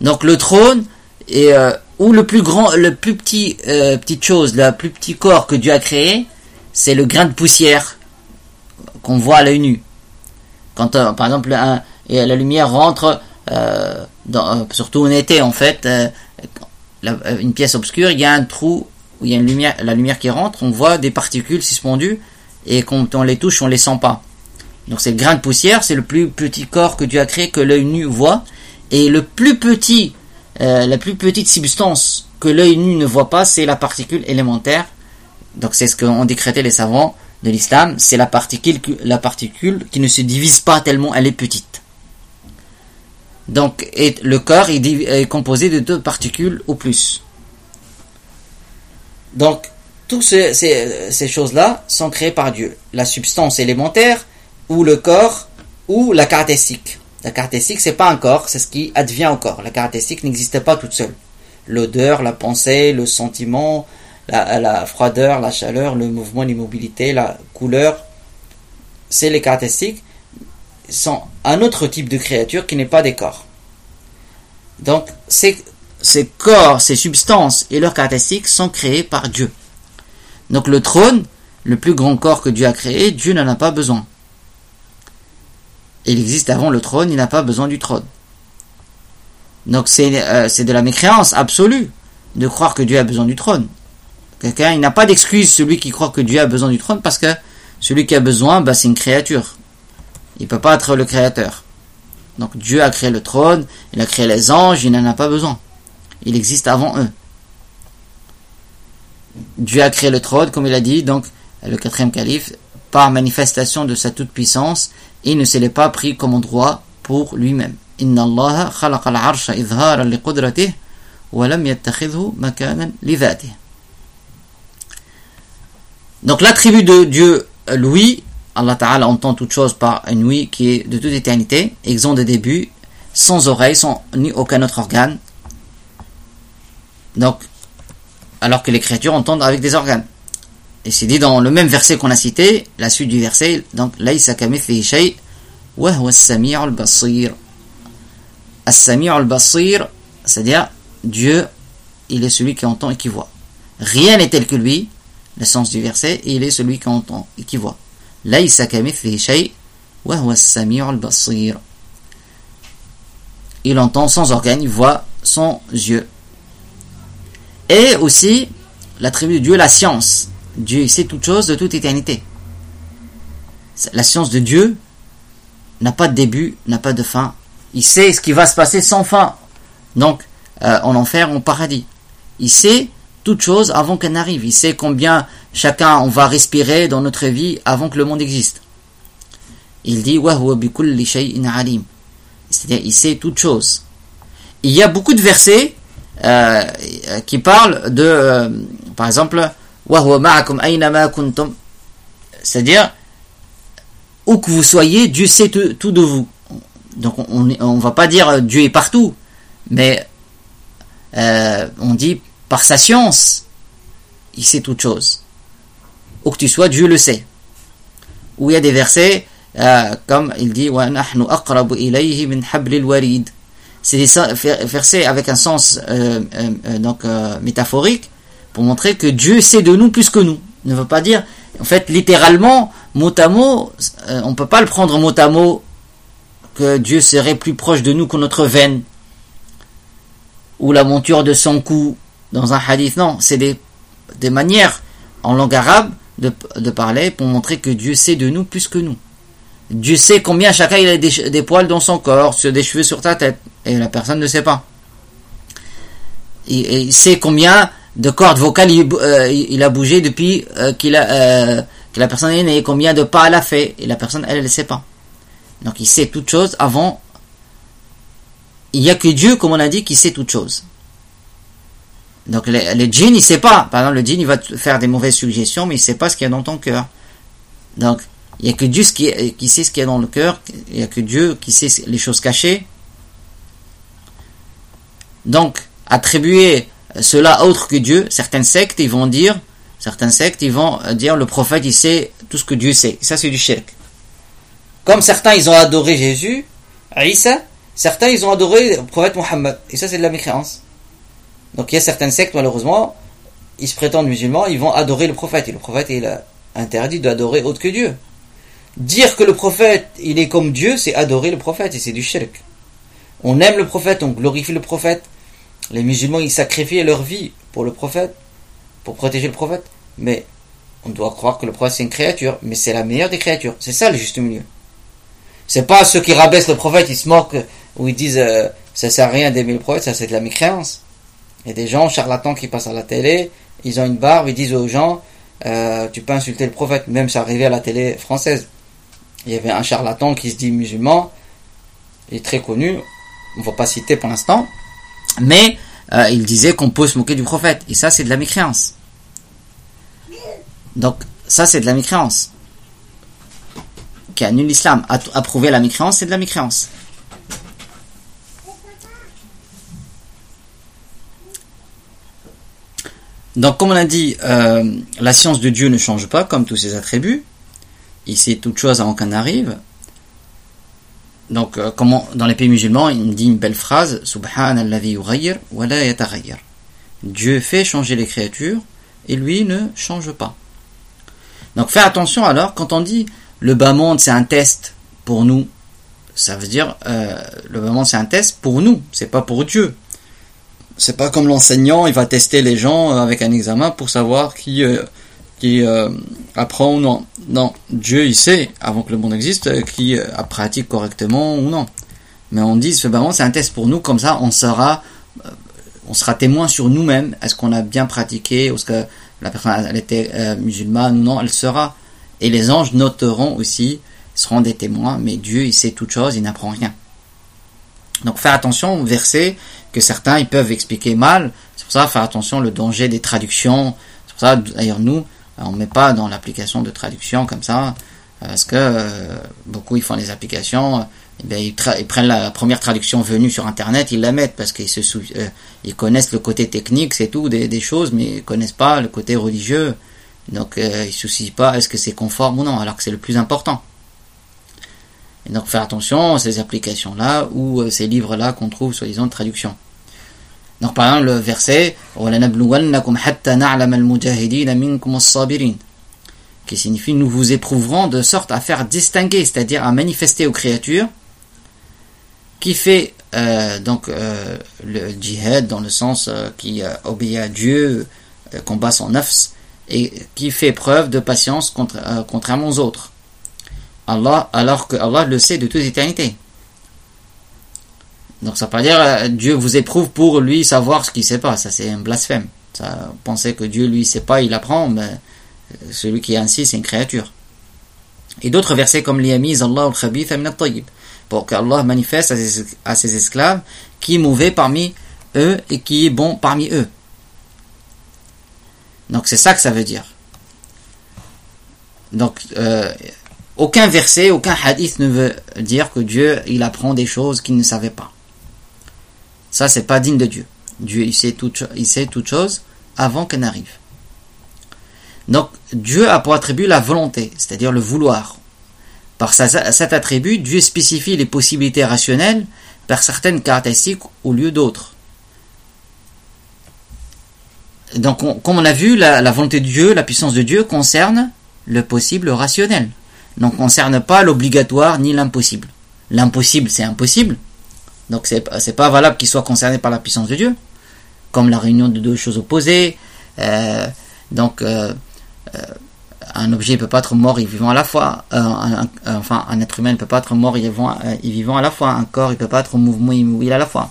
Donc le trône est euh, ou le plus grand, le plus petit, euh, petite chose, le plus petit corps que Dieu a créé, c'est le grain de poussière qu'on voit à l'œil nu. Quand, euh, par exemple, et la lumière rentre, euh, dans, surtout en été en fait, une pièce obscure, il y a un trou où il y a la lumière qui rentre, on voit des particules suspendues et quand on les touche, on les sent pas. Donc c'est le grain de poussière, c'est le plus petit corps que Dieu a créé que l'œil nu voit et le plus petit euh, la plus petite substance que l'œil nu ne voit pas, c'est la particule élémentaire. Donc c'est ce qu'ont décrété les savants de l'islam, c'est la particule, la particule qui ne se divise pas tellement elle est petite. Donc le corps est, composé de deux particules au plus. Donc toutes ces, choses-là sont créées par Dieu. La substance élémentaire, ou le corps, ou la caractéristique. La caractéristique, c'est pas un corps, c'est ce qui advient au corps. La caractéristique n'existe pas toute seule. L'odeur, la pensée, le sentiment, la, froideur, la chaleur, le mouvement, l'immobilité, la couleur, c'est les caractéristiques, sont un autre type de créature qui n'est pas des corps. Donc, ces, corps, ces substances et leurs caractéristiques sont créés par Dieu. Donc le trône, le plus grand corps que Dieu a créé, Dieu n'en a pas besoin il existe avant le trône, il n'a pas besoin du trône. Donc euh, c'est de la mécréance absolue de croire que Dieu a besoin du trône. Quelqu'un, il n'a pas d'excuse celui qui croit que Dieu a besoin du trône parce que celui qui a besoin, bah, c'est une créature. Il ne peut pas être le créateur. Donc Dieu a créé le trône, il a créé les anges, il n'en a pas besoin. Il existe avant eux. Dieu a créé le trône, comme il a dit, donc le quatrième calife, par manifestation de sa toute-puissance il ne se l'est pas pris comme droit pour lui-même. Donc l'attribut de Dieu lui, Allah Ta'ala entend toute chose par une oui qui est de toute éternité, exempt de début, sans oreille, sans ni aucun autre organe. Donc, alors que les créatures entendent avec des organes. Et c'est dit dans le même verset qu'on a cité, la suite du verset, donc Laïsa shay wa al-basir. Al-basir, c'est-à-dire Dieu, il est celui qui entend et qui voit. Rien n'est tel que lui, le sens du verset, et il est celui qui entend et qui voit. Il entend sans organe, il voit sans yeux. Et aussi, l'attribut de Dieu, la science. Dieu sait toute chose de toute éternité. La science de Dieu n'a pas de début, n'a pas de fin. Il sait ce qui va se passer sans fin. Donc, euh, en enfer, en paradis. Il sait toute chose avant qu'elle n'arrive. Il sait combien chacun on va respirer dans notre vie avant que le monde existe. Il dit C'est-à-dire, il sait toute chose. Il y a beaucoup de versets euh, qui parlent de, euh, par exemple, c'est-à-dire, où que vous soyez, Dieu sait tout de vous. Donc on ne va pas dire Dieu est partout, mais euh, on dit par sa science, il sait toute chose. Où que tu sois, Dieu le sait. Où il y a des versets, euh, comme il dit C'est des versets avec un sens euh, donc, métaphorique pour montrer que Dieu sait de nous plus que nous. Ne veut pas dire, en fait, littéralement, mot à mot, euh, on ne peut pas le prendre mot à mot que Dieu serait plus proche de nous que notre veine ou la monture de son cou dans un hadith. Non, c'est des manières en langue arabe de, parler pour montrer que Dieu sait de nous plus que nous. Dieu sait combien chacun il a des, poils dans son corps, des cheveux sur ta tête, et la personne ne sait pas. il sait combien de cordes vocales euh, il, a bougé depuis euh, qu'il a, euh, que la personne est née, combien de pas elle a fait, et la personne, elle, ne sait pas. Donc il sait toute chose avant. Il n'y a que Dieu, comme on a dit, qui sait toute chose. Donc le, djinn, il sait pas. Par exemple, le djinn, il va te faire des mauvaises suggestions, mais il sait pas ce qu'il y a dans ton cœur. Donc, il n'y a que Dieu qui, sait ce qu'il y a dans le cœur. Il n'y a que Dieu qui sait les choses cachées. Donc, attribuer cela autre que Dieu, certaines sectes, ils vont dire, certaines sectes, ils vont dire le prophète, il sait tout ce que Dieu sait. Ça, c'est du shirk. Comme certains, ils ont adoré Jésus, Isa, certains, ils ont adoré le prophète Mohammed. Et ça, c'est de la mécréance. Donc il y a certaines sectes, malheureusement, ils se prétendent musulmans, ils vont adorer le prophète. Et le prophète, il a interdit d'adorer autre que Dieu. Dire que le prophète, il est comme Dieu, c'est adorer le prophète, et c'est du shirk. On aime le prophète, on glorifie le prophète. Les musulmans, ils sacrifient leur vie pour le prophète, pour protéger le prophète. Mais on doit croire que le prophète, c'est une créature, mais c'est la meilleure des créatures. C'est ça le juste milieu. C'est pas ceux qui rabaissent le prophète, ils se moquent, ou ils disent euh, ça sert à rien d'aimer le prophète, ça c'est de la mécréance. Il y a des gens charlatans qui passent à la télé, ils ont une barbe, ils disent aux gens euh, tu peux insulter le prophète. Même ça arrivait à la télé française. Il y avait un charlatan qui se dit musulman, il est très connu, on ne va pas citer pour l'instant, mais euh, il disait qu'on peut se moquer du prophète. Et ça, c'est de la mécréance. Donc, ça, c'est de la mécréance. Qui annule l'islam. Approuver la mécréance, c'est de la mécréance. Donc, comme on a dit, euh, la science de Dieu ne change pas, comme tous ses attributs. Il sait toute chose avant qu'on arrive. Donc, euh, comment, dans les pays musulmans, il dit une belle phrase Subhanallah wa la Dieu fait changer les créatures et lui ne change pas. Donc, fais attention alors, quand on dit le bas monde c'est un test pour nous, ça veut dire euh, le bas monde c'est un test pour nous, c'est pas pour Dieu c'est pas comme l'enseignant, il va tester les gens euh, avec un examen pour savoir qui, euh, qui euh, apprend ou non. Non, Dieu il sait, avant que le monde existe, qui pratique correctement ou non. Mais on dit, c'est un test pour nous, comme ça on sera, on sera témoin sur nous-mêmes. Est-ce qu'on a bien pratiqué, est-ce que la personne elle était musulmane ou non, elle sera. Et les anges noteront aussi, seront des témoins, mais Dieu il sait toute chose, il n'apprend rien. Donc faire attention au verset que certains ils peuvent expliquer mal. C'est pour ça faire attention le danger des traductions. C'est pour ça d'ailleurs nous on met pas dans l'application de traduction comme ça parce que euh, beaucoup ils font des applications. Eh ils, prennent la première traduction venue sur internet, ils la mettent parce qu'ils se euh, ils connaissent le côté technique, c'est tout des, choses, mais ils connaissent pas le côté religieux. Donc euh, ils se soucient pas est-ce que c'est conforme ou non, alors que c'est le plus important. Et donc faire attention à ces applications-là ou euh, ces livres-là qu'on trouve soi-disant de traduction. Donc par exemple le verset qui signifie nous vous éprouverons de sorte à faire distinguer, c'est-à-dire à manifester aux créatures qui fait euh, donc euh, le djihad dans le sens qui obéit à Dieu, combat son nafs et qui fait preuve de patience contre, contrairement aux autres. Allah, alors que Allah le sait de toute éternité. Donc ça veut pas dire euh, Dieu vous éprouve pour lui savoir ce qu'il sait pas. Ça c'est un blasphème. Ça penser que Dieu lui sait pas, il apprend, mais euh, celui qui est ainsi c'est une créature. Et d'autres versets comme l'Iyamiz Allah al-Khabith tayyib pour qu'Allah manifeste à ses, esclaves qui est mauvais parmi eux et qui est bon parmi eux. Donc c'est ça que ça veut dire. Donc euh, aucun verset, aucun hadith ne veut dire que Dieu, il apprend des choses qu'il ne savait pas. Ça, c'est pas digne de Dieu. Dieu, il sait toute, il sait toute chose avant qu'elle n'arrive. Donc, Dieu a pour attribut la volonté, c'est-à-dire le vouloir. Par cet attribut, Dieu spécifie les possibilités rationnelles par certaines caractéristiques au lieu d'autres. Donc, comme on a vu, la volonté de Dieu, la puissance de Dieu concerne le possible rationnel ne concerne pas l'obligatoire ni l'impossible. L'impossible, c'est impossible. Donc c'est n'est pas valable qu'il soit concerné par la puissance de Dieu, comme la réunion de deux choses opposées. Euh, donc euh, euh, un objet ne peut pas être mort et vivant à la fois. enfin, un être humain ne peut pas être mort et vivant, à la fois. Un corps ne peut pas être en mouvement et immobile à la fois.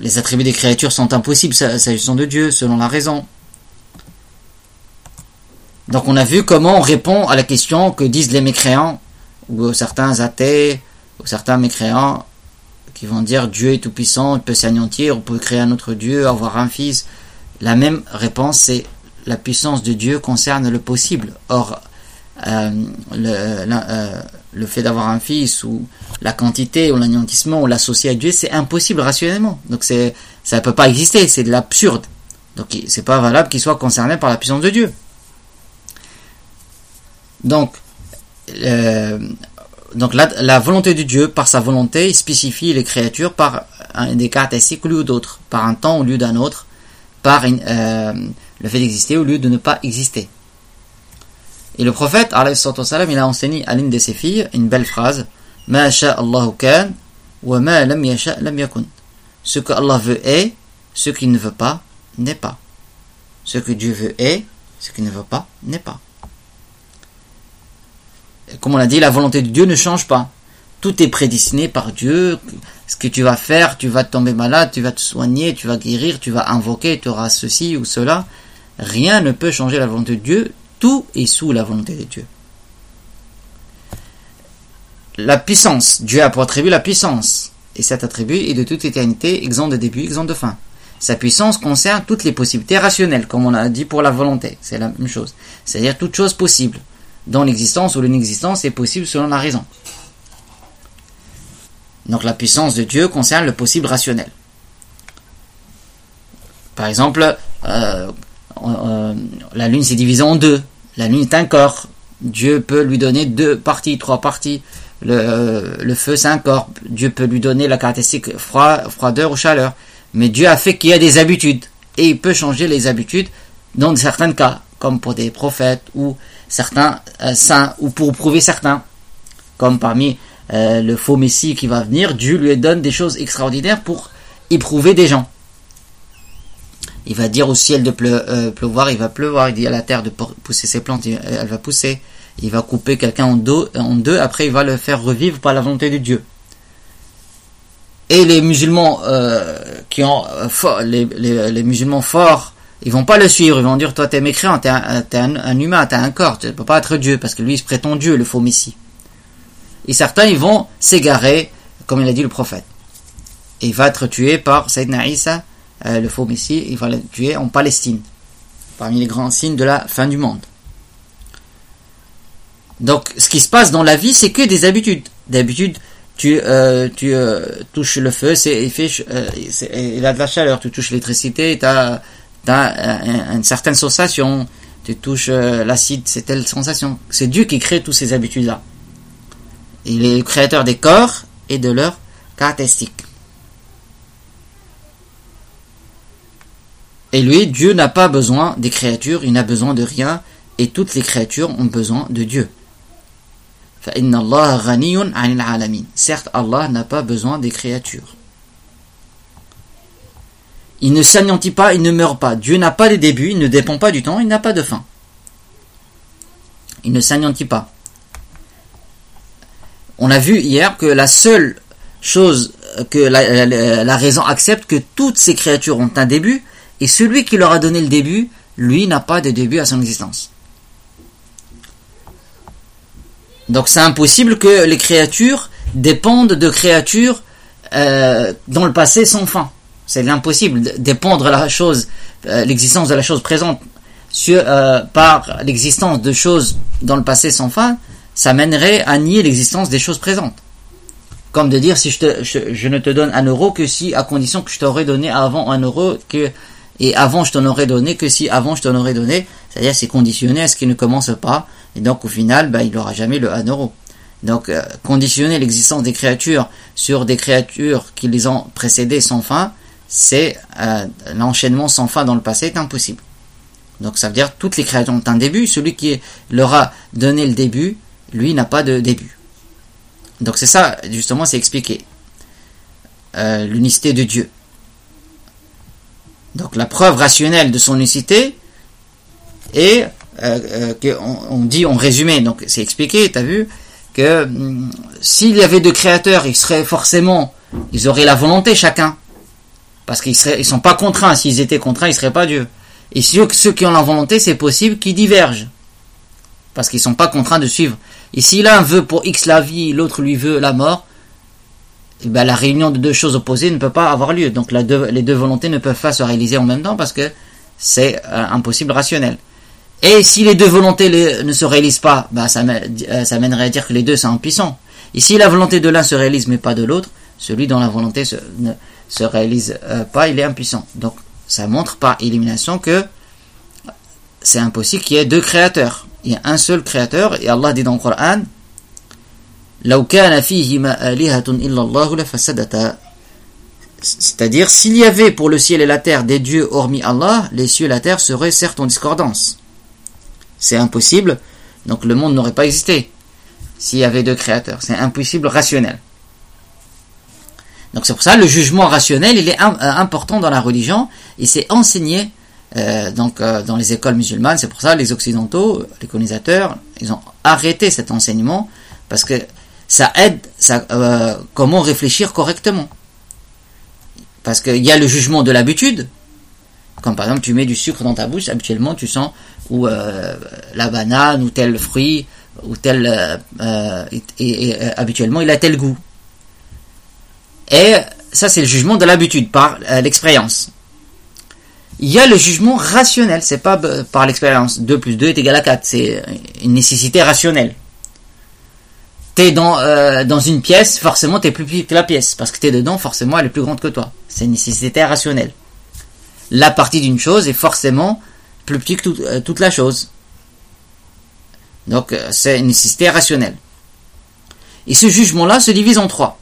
les attributs des créatures sont impossibles s'agissant de Dieu, selon la raison. Donc on a vu comment on répond à la question que disent les mécréants, ou certains athées, ou certains mécréants, qui vont dire Dieu est tout puissant, il peut s'anéantir, on peut créer un autre Dieu, avoir un fils. La même réponse, c'est la puissance de Dieu concerne le possible. Or, euh, euh, le, fait d'avoir un fils ou la quantité ou l'anéantissement ou l'associer à Dieu, c'est impossible rationnellement. Donc ça ne peut pas exister, c'est de l'absurde. Donc c'est pas valable qu'il soit concerné par la puissance de Dieu. Donc, euh, donc la, volonté de Dieu, par sa volonté, spécifie les créatures par des caractéristiques au lieu d'autres, par un temps au lieu d'un autre, par euh, le fait d'exister au lieu de ne pas exister. Et le prophète, il a enseigné à l'une de ses filles une belle phrase wa. Ce que Allah veut est, ce qu'il ne veut pas n'est pas. Ce que Dieu veut est, ce qu'il ne veut pas n'est pas. Comme on l'a dit, la volonté de Dieu ne change pas. Tout est prédestiné par Dieu. Ce que tu vas faire, tu vas tomber malade, tu vas te soigner, tu vas guérir, tu vas invoquer, tu auras ceci ou cela. Rien ne peut changer la volonté de Dieu. Tout est sous la volonté de Dieu. La puissance. Dieu a pour attribut la puissance. Et cet attribut est de toute éternité, exempt de début, exempt de fin. Sa puissance concerne toutes les possibilités rationnelles, comme on a dit pour la volonté. C'est la même chose. C'est-à-dire toute chose possible. Dans l'existence ou l'inexistence est possible selon la raison. Donc la puissance de Dieu concerne le possible rationnel. Par exemple, euh, euh, la Lune s'est divisée en deux. La Lune est un corps. Dieu peut lui donner deux parties, trois parties. Le, euh, le feu, c'est un corps. Dieu peut lui donner la caractéristique froid, froideur ou chaleur. Mais Dieu a fait qu'il y a des habitudes. Et il peut changer les habitudes dans certains cas, comme pour des prophètes ou certains saints, ou pour prouver certains. Comme parmi le faux Messie qui va venir, Dieu lui donne des choses extraordinaires pour éprouver des gens. Il va dire au ciel de euh, pleuvoir, il va pleuvoir. Il dit à la terre de pousser ses plantes, elle va pousser. Il va couper quelqu'un en deux, après il va le faire revivre par la volonté de Dieu. Et les musulmans euh, qui ont euh, les, musulmans forts, ils vont pas le suivre. Ils vont dire toi t'es mécréant, t'es un, un, un, humain, t'as un corps, tu peux pas être Dieu parce que lui il se prétend Dieu, le faux messie. Et certains ils vont s'égarer, comme il a dit le prophète. Et il va être tué par Sayyidina Isa euh, le faux Messie, il va le tuer en Palestine, parmi les grands signes de la fin du monde. Donc, ce qui se passe dans la vie, c'est que des habitudes. D'habitude, tu, euh, euh, touches le feu, c'est, il a de la chaleur, tu touches l'électricité, tu as, une certaine sensation, tu touches l'acide, c'est telle sensation. C'est Dieu qui crée toutes ces habitudes-là. Il est le créateur des corps et de leurs caractéristiques. Et lui, Dieu n'a pas besoin des créatures, il n'a besoin de rien, et toutes les créatures ont besoin de Dieu. Certes, Allah n'a pas besoin des créatures. Il ne s'anéantit pas, il ne meurt pas. Dieu n'a pas de début, il ne dépend pas du temps, il n'a pas de fin. Il ne s'anéantit pas. On a vu hier que la seule chose que la raison accepte que toutes ces créatures ont un début, et celui qui leur a donné le début, lui n'a pas de début à son existence. Donc c'est impossible que les créatures dépendent de créatures euh, dans le passé sans fin. C'est impossible. Dépendre la chose, euh, l'existence de la chose présente sur, euh, par l'existence de choses dans le passé sans fin, ça mènerait à nier l'existence des choses présentes. Comme de dire si je, te, je, ne te donne un euro que si à condition que je t'aurais donné avant un euro que et avant je t'en aurais donné que si avant je t'en aurais donné, c'est-à-dire c'est conditionné à ce qu'il ne commence pas, et donc au final, bah, il n'aura jamais le 1 euro. Donc euh, conditionner l'existence des créatures sur des créatures qui les ont précédées sans fin, c'est euh, l'enchaînement sans fin dans le passé est impossible. Donc ça veut dire toutes les créatures ont un début, celui qui leur a donné le début, lui n'a pas de début. Donc c'est ça, justement, c'est expliquer euh, l'unicité de Dieu. Donc la preuve rationnelle de son unicité est euh, euh on, dit en résumé, donc c'est expliqué, tu as vu, que hum, s'il y avait deux créateurs, ils seraient forcément, ils auraient la volonté chacun, parce qu'ils ne sont pas contraints. S'ils étaient contraints, ils seraient pas Dieu. Et ceux, qui ont la volonté, c'est possible qu'ils divergent, parce qu'ils sont pas contraints de suivre. Et si l'un veut pour X la vie, l'autre lui veut la mort, eh ben, la réunion de deux choses opposées ne peut pas avoir lieu. Donc les deux volontés ne peuvent pas se réaliser en même temps parce que c'est euh, impossible rationnel. Et si les deux volontés ne se réalisent pas, bah, ça, euh, ça, mènerait à dire que les deux sont impuissants. Et si la volonté de l'un se réalise mais pas de l'autre, celui dont la volonté ne se réalise euh, pas, il est impuissant. Donc ça montre par élimination que c'est impossible qu'il y ait deux créateurs. Il y a un seul créateur et Allah dit dans le Coran C'est-à-dire, s'il y avait pour le ciel et la terre des dieux hormis Allah, les cieux et la terre seraient certes en discordance. C'est impossible, donc le monde n'aurait pas existé s'il y avait deux créateurs. C'est impossible rationnel. Donc c'est pour ça le jugement rationnel, il est euh, important dans la religion et c'est enseigné euh, donc euh, dans les écoles musulmanes. C'est pour ça les occidentaux, les colonisateurs, ils ont arrêté cet enseignement parce que ça aide ça, comment réfléchir correctement. Parce qu'il y a le jugement de l'habitude, comme par exemple tu mets du sucre dans ta bouche, habituellement tu sens ou la banane ou tel fruit ou tel et habituellement il a tel goût. Et ça, c'est le jugement de l'habitude, par euh, l'expérience. Il y a le jugement rationnel, c'est pas euh, par l'expérience. 2 plus 2 est égal à 4, c'est une nécessité rationnelle. T'es dans, euh, dans une pièce, forcément t'es plus petit que la pièce, parce que t'es dedans, forcément elle est plus grande que toi. C'est une nécessité rationnelle. La partie d'une chose est forcément plus petite que toute la chose. Donc c'est une nécessité rationnelle. Et ce jugement-là se divise en trois.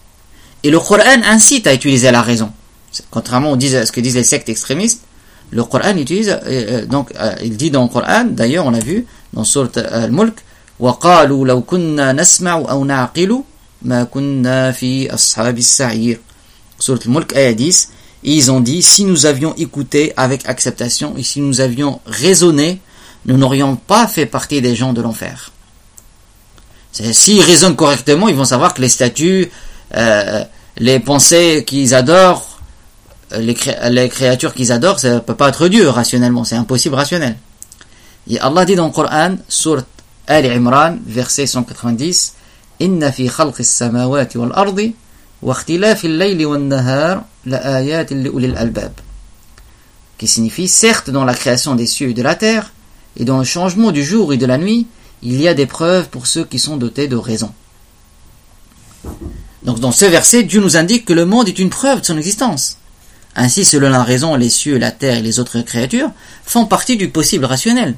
Et le Coran incite à utiliser la raison. Contrairement à ce que disent les sectes extrémistes, le Coran utilise, euh, euh, donc, euh, il dit dans le Coran, d'ailleurs, on l'a vu, dans Surat Al-Mulk, وَقَالُوا لَوْ كُنَّا نَسْمَعُ أَوْ نَعْقِلُ مَا كُنَّا فِي أَصْحَابِ السَّعِيرِ Surat Al-Mulk, ayah 10, et ils ont dit, si nous avions écouté avec acceptation, et si nous avions raisonné, nous n'aurions pas fait partie des gens de l'enfer. S'ils raisonnent correctement, ils vont savoir que les statues, euh, les pensées qu'ils adorent, les, créatures qu'ils adorent, ça ne peut pas être Dieu rationnellement, c'est impossible rationnel. Et Allah dit dans le Coran, surat Al Imran, verset 190, Inna fi samawati wal ardi wa al-layli wan nahar la albab. Qui signifie, certes dans la création des cieux et de la terre, et dans le changement du jour et de la nuit, il y a des preuves pour ceux qui sont dotés de raison. Donc dans ce verset, Dieu nous indique que le monde est une preuve de son existence. Ainsi, selon la raison, les cieux, la terre et les autres créatures font partie du possible rationnel.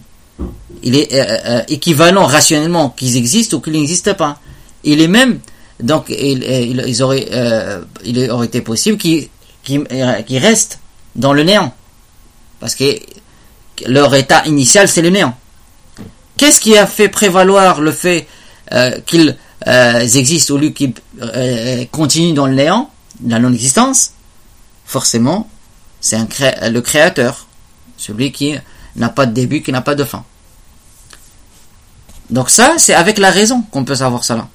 Il est euh, euh, équivalent rationnellement qu'ils existent ou qu'ils n'existent pas. Il est même, donc, il, euh, il aurait été possible qu'ils restent dans le néant. Parce que leur état initial, c'est le néant. Qu'est-ce qui a fait prévaloir le fait qu'ils euh, existent au lieu qu'ils euh, continuent dans le néant, la non-existence, forcément, c'est le créateur, celui qui n'a pas de début, qui n'a pas de fin. Donc ça, c'est avec la raison qu'on peut savoir cela.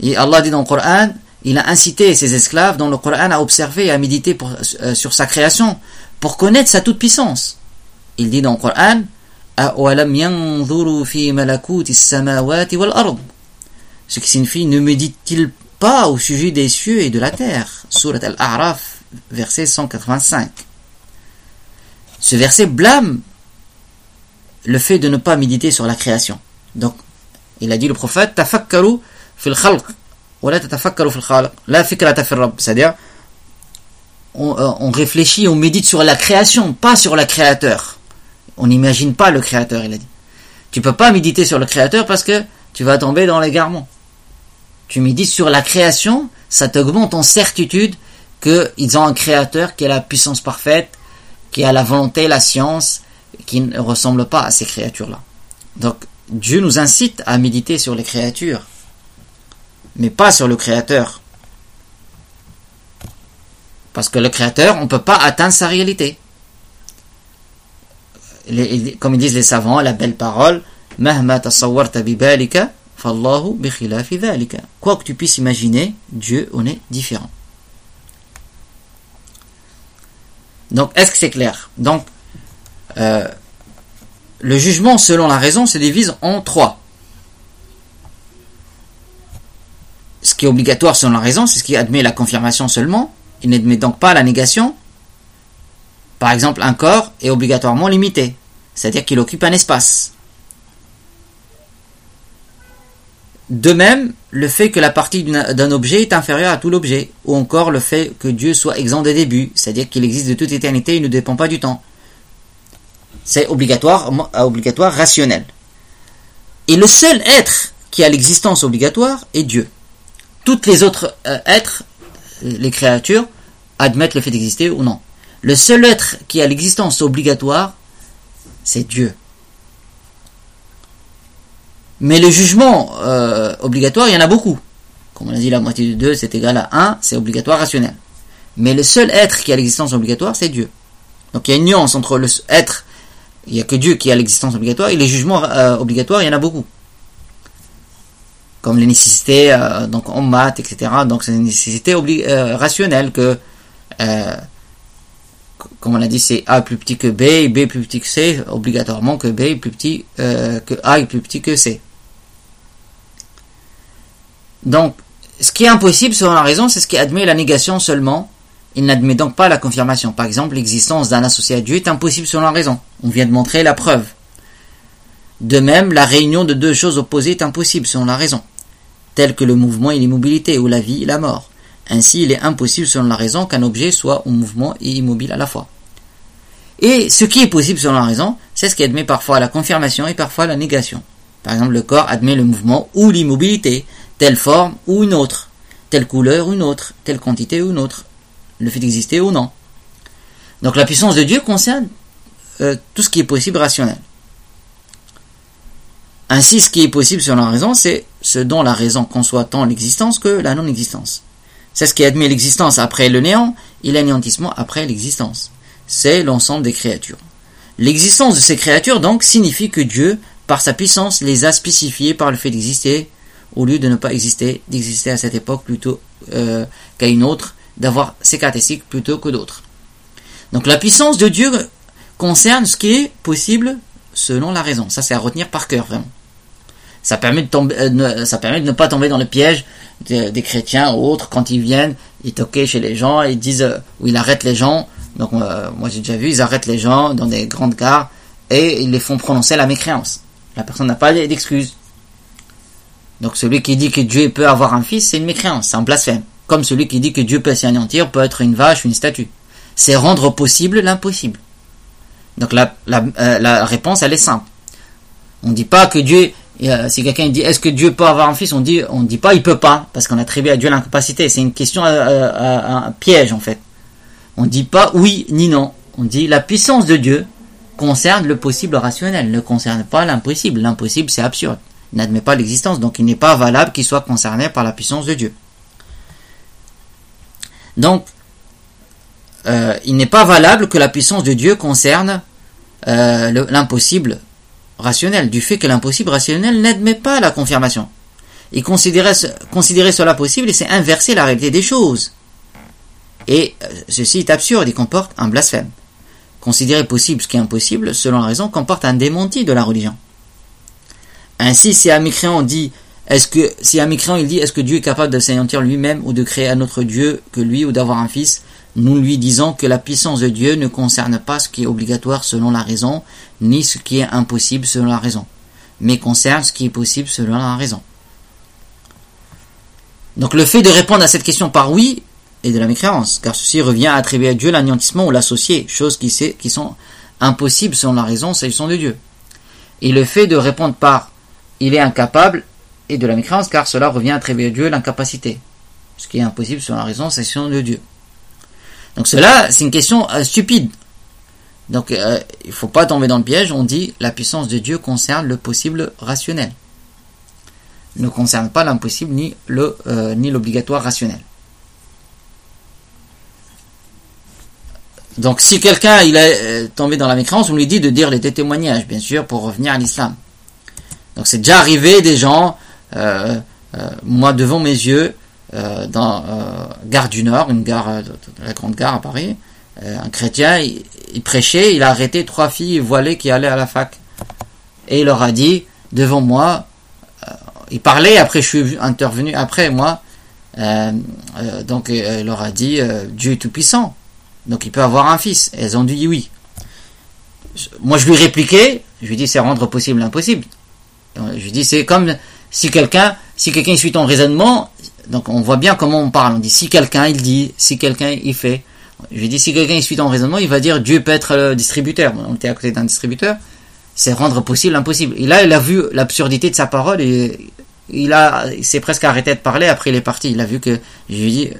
Et Allah dit dans le Coran, il a incité ses esclaves dans le Coran à observer et à méditer euh, sur sa création pour connaître sa toute-puissance. Il dit dans le Coran, ce qui signifie ne médite-t-il pas au sujet des cieux et de la terre? Surat Al-A'raf, verset 185. Ce verset blâme le fait de ne pas méditer sur la création. Donc, il a dit le prophète, tafakkaru fil khalq, la tatafakkaru fil khalq, la fikrata fil. C'est-à-dire, on, euh, on, réfléchit, on médite sur la création, pas sur le créateur. On n'imagine pas le créateur, il a dit. Tu peux pas méditer sur le créateur parce que tu vas tomber dans l'égarement tu médites sur la création, ça t'augmente en certitude qu'ils ont un créateur qui a la puissance parfaite, qui a la volonté, la science, qui ne ressemble pas à ces créatures-là. Donc, Dieu nous incite à méditer sur les créatures, mais pas sur le créateur. Parce que le créateur, on ne peut pas atteindre sa réalité. comme ils disent les savants, la belle parole, Mahma Quoi que tu puisses imaginer, Dieu en est différent. Donc, est-ce que c'est clair? Donc, euh, le jugement selon la raison se divise en trois. Ce qui est obligatoire selon la raison, c'est ce qui admet la confirmation seulement. Il n'admet donc pas la négation. Par exemple, un corps est obligatoirement limité, c'est-à-dire qu'il occupe un espace. De même, le fait que la partie d'un objet est inférieure à tout l'objet, ou encore le fait que Dieu soit exempt des débuts, c'est-à-dire qu'il existe de toute éternité et ne dépend pas du temps. C'est obligatoire, obligatoire rationnel. Et le seul être qui a l'existence obligatoire est Dieu. Toutes les autres euh, êtres, les créatures, admettent le fait d'exister ou non. Le seul être qui a l'existence obligatoire, c'est Dieu. Mais le jugement euh, obligatoire, il y en a beaucoup. Comme on a dit, la moitié de 2, c'est égal à 1, c'est obligatoire rationnel. Mais le seul être qui a l'existence obligatoire, c'est Dieu. Donc il y a une nuance entre le être, il n'y a que Dieu qui a l'existence obligatoire, et les jugements euh, obligatoires, il y en a beaucoup. Comme les nécessités, euh, donc en maths, etc. Donc c'est une nécessité rationnelle que, comme on a dit, c'est A plus petit que B, et B plus petit que C, obligatoirement que B est plus petit, que A est plus petit que C. Donc, ce qui est impossible selon la raison, c'est ce qui admet la négation seulement. Il n'admet donc pas la confirmation. Par exemple, l'existence d'un associé à Dieu est impossible selon la raison. On vient de montrer la preuve. De même, la réunion de deux choses opposées est impossible selon la raison, telles que le mouvement et l'immobilité, ou la vie et la mort. Ainsi, il est impossible selon la raison qu'un objet soit en mouvement et immobile à la fois. Et ce qui est possible selon la raison, c'est ce qui admet parfois la confirmation et parfois la négation. Par exemple, le corps admet le mouvement ou l'immobilité, telle forme ou une autre, telle couleur ou une autre, telle quantité ou une autre, le fait d'exister ou non. Donc la puissance de Dieu concerne euh, tout ce qui est possible rationnel. Ainsi, ce qui est possible selon la raison, c'est ce dont la raison conçoit tant l'existence que la non-existence. C'est ce qui admet l'existence après le néant et l'anéantissement après l'existence. C'est l'ensemble des créatures. L'existence de ces créatures, donc, signifie que Dieu, par sa puissance, les a spécifiées par le fait d'exister au lieu de ne pas exister, d'exister à cette époque plutôt euh, qu'à une autre, d'avoir ces caractéristiques plutôt que d'autres. Donc la puissance de Dieu concerne ce qui est possible selon la raison. Ça c'est à retenir par cœur vraiment. Ça permet de euh, ne pas tomber dans le piège des chrétiens ou autres quand ils viennent, ils toquent chez les gens, ils disent euh, ou ils arrêtent les gens. Donc moi j'ai déjà vu, ils arrêtent les gens dans des grandes gares et ils les font prononcer la mécréance. La personne n'a pas d'excuse. Donc celui qui dit que Dieu peut avoir un fils, c'est une mécréance, c'est un blasphème. Comme celui qui dit que Dieu peut s'anéantir, peut être une vache, une statue. C'est rendre possible l'impossible. Donc la, euh, réponse, elle est simple. On ne dit pas que Dieu, euh, si quelqu'un dit est-ce que Dieu peut avoir un fils, on dit on dit pas il peut pas, parce qu'on attribue à Dieu l'incapacité. C'est une question, euh, un piège en fait. On ne dit pas oui ni non. On dit la puissance de Dieu concerne le possible rationnel, ne concerne pas l'impossible. L'impossible, c'est absurde n'admet pas l'existence, donc il n'est pas valable qu'il soit concerné par la puissance de Dieu. Donc, euh, il n'est pas valable que la puissance de Dieu concerne euh, l'impossible rationnel, du fait que l'impossible rationnel n'admet pas la confirmation. Et considérer, considérer cela possible, c'est inverser la réalité des choses. Et euh, ceci est absurde et comporte un blasphème. Considérer possible ce qui est impossible, selon la raison, comporte un démenti de la religion. Ainsi, si un dit, est-ce que, si un dit, est-ce que Dieu est capable de s'anéantir lui-même ou de créer un autre Dieu que lui ou d'avoir un fils, nous lui disons que la puissance de Dieu ne concerne pas ce qui est obligatoire selon la raison, ni ce qui est impossible selon la raison, mais concerne ce qui est possible selon la raison. Donc le fait de répondre à cette question par oui est de la mécréance, car ceci revient à attribuer à Dieu l'anéantissement ou l'associer, choses qui, qui sont impossibles selon la raison s'agissant de Dieu. Et le fait de répondre par il est incapable et de la mécréance, car cela revient à attribuer à Dieu l'incapacité. Ce qui est impossible selon la raison, c'est selon de Dieu. Donc cela, c'est une question euh, stupide. Donc euh, il ne faut pas tomber dans le piège, on dit la puissance de Dieu concerne le possible rationnel. Ne concerne pas l'impossible ni le euh, ni l'obligatoire rationnel. Donc si quelqu'un il est tombé dans la mécréance, on lui dit de dire les témoignages, bien sûr, pour revenir à l'islam. Donc c'est déjà arrivé des gens, euh, euh, moi devant mes yeux, euh, dans Gare du Nord, une gare, la grande gare à Paris, un chrétien, il, prêchait, il a arrêté trois filles voilées qui allaient à la fac. Et il leur a dit, devant moi, il parlait, après je suis intervenu, après moi, donc il leur a dit, Dieu est tout-puissant, donc il peut avoir un fils. Et elles ont dit oui. Moi je lui répliquais, je lui dis c'est rendre possible l'impossible. Je dis, c'est comme si quelqu'un, si quelqu'un suit ton raisonnement, donc on voit bien comment on parle. On dit, si quelqu'un il dit, si quelqu'un il fait. Je dis, si quelqu'un suit ton raisonnement, il va dire, Dieu peut être le distributeur. On était à côté d'un distributeur. C'est rendre possible l'impossible. Et là, il a vu l'absurdité de sa parole et il a, il s'est presque arrêté de parler. Après, il est parti. Il a vu que je lui dis.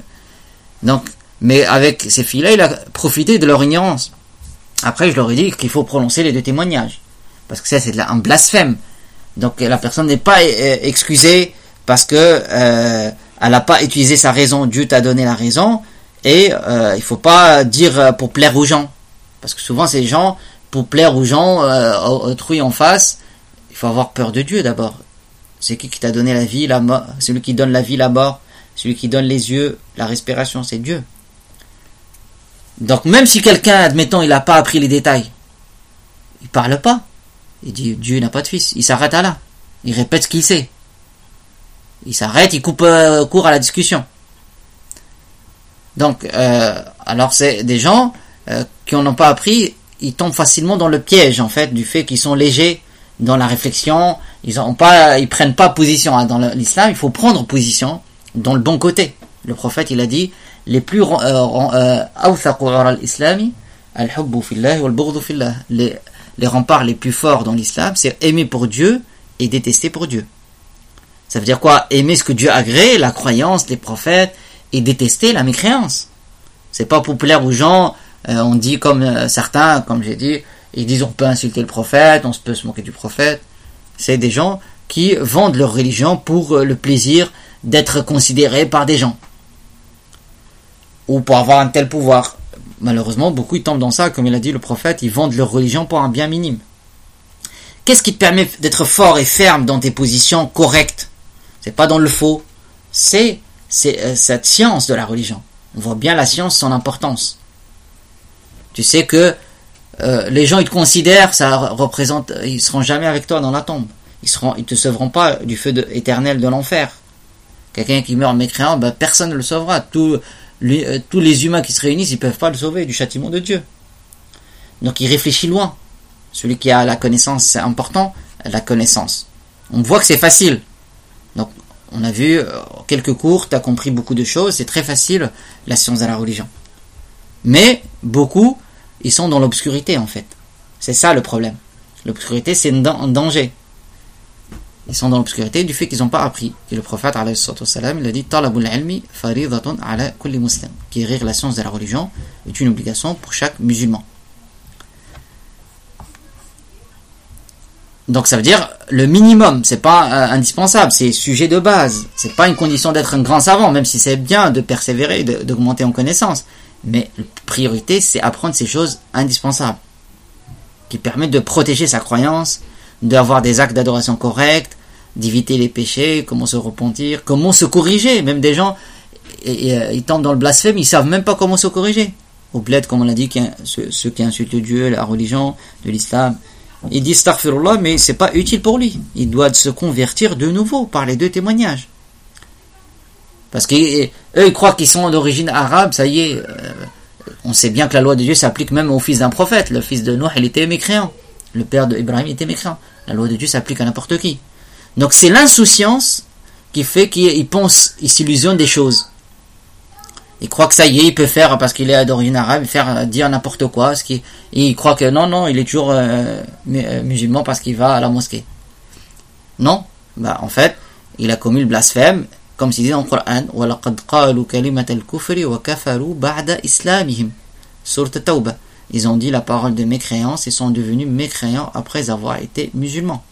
Donc, mais avec ces filles-là, il a profité de leur ignorance. Après, je leur ai dit qu'il faut prononcer les deux témoignages, parce que ça, c'est un blasphème. Donc, la personne n'est pas euh, excusée parce que euh, elle n'a pas utilisé sa raison. Dieu t'a donné la raison, et euh, il faut pas dire pour plaire aux gens, parce que souvent, ces gens, pour plaire aux gens, euh, autrui en face, il faut avoir peur de Dieu d'abord. C'est qui qui t'a donné la vie, la mort Celui qui donne la vie, la mort. Celui qui donne les yeux, la respiration, c'est Dieu. Donc même si quelqu'un, admettons, il n'a pas appris les détails, il parle pas. Il dit Dieu n'a pas de fils. Il s'arrête à là. Il répète ce qu'il sait. Il s'arrête, il coupe euh, court à la discussion. Donc, euh, alors c'est des gens euh, qui n'en ont pas appris, ils tombent facilement dans le piège en fait du fait qu'ils sont légers dans la réflexion. Ils ont pas, ils prennent pas position hein. dans l'islam. Il faut prendre position dans le bon côté. Le prophète, il a dit les plus euh, euh, les, les remparts les plus forts dans l'islam, c'est aimer pour Dieu et détester pour Dieu. Ça veut dire quoi? Aimer ce que Dieu a créé, la croyance, les prophètes, et détester la mécréance. C'est pas populaire aux gens. Euh, on dit comme certains, comme j'ai dit, ils disent on peut insulter le prophète, on peut se moquer du prophète. C'est des gens qui vendent leur religion pour le plaisir d'être considérés par des gens ou pour avoir un tel pouvoir. Malheureusement, beaucoup ils tombent dans ça, comme il a dit le prophète, ils vendent leur religion pour un bien minime. Qu'est-ce qui te permet d'être fort et ferme dans tes positions correctes? C'est pas dans le faux, c'est euh, cette science de la religion. On voit bien la science, son importance. Tu sais que euh, les gens ils te considèrent, ça représente, ils seront jamais avec toi dans la tombe. Ils seront, ils te sauveront pas du feu éternel de l'enfer. Quelqu'un qui meurt mécréant, ben, personne ne le sauvera. Euh, tous les humains qui se réunissent, ils ne peuvent pas le sauver du châtiment de Dieu. Donc il réfléchit loin. Celui qui a la connaissance, c'est important, la connaissance. On voit que c'est facile. Donc on a vu euh, quelques cours, tu as compris beaucoup de choses, c'est très facile la science de la religion. Mais beaucoup, ils sont dans l'obscurité en fait. C'est ça le problème. L'obscurité, c'est un danger ils sont dans l'obscurité du fait qu'ils n'ont pas appris. Et le prophète, salam, il a dit Talabul ilmi faridatun ala kulli muslim. Quérir la science de la religion est une obligation pour chaque musulman. Donc ça veut dire le minimum, c'est pas euh, indispensable, c'est sujet de base. C'est pas une condition d'être un grand savant, même si c'est bien de persévérer, d'augmenter en connaissance. Mais la priorité, c'est apprendre ces choses indispensables, qui permettent de protéger sa croyance, d'avoir des actes d'adoration corrects, d'éviter les péchés, comment se repentir, comment se corriger. Même des gens, euh, ils tombent dans le blasphème, ils savent même pas comment se corriger. Au bled, comme on l'a dit, ceux, qui insultent Dieu, la religion, de l'islam, ils disent Starfirullah, mais c'est pas utile pour lui. Il doit se convertir de nouveau par les deux témoignages. Parce qu'eux, ils croient qu'ils sont d'origine arabe, ça y est. Euh, on sait bien que la loi de Dieu s'applique même au fils d'un prophète. Le fils de Noé, il était mécréant. Le père d'Ibrahim était mécréant. La loi de Dieu s'applique à n'importe qui. Donc c'est l'insouciance qui fait qu'il pense, il s'illusionne des choses. Il croit que ça y est, il peut faire, parce qu'il est d'origine arabe, faire dire n'importe quoi. Qui, il croit que non, non, il est toujours euh, euh, musulman parce qu'il va à la mosquée. Non, bah en fait, il a commis le blasphème, comme c'est dit dans le Coran, Ils ont dit la parole de mécréance et sont devenus mécréants après avoir été musulmans.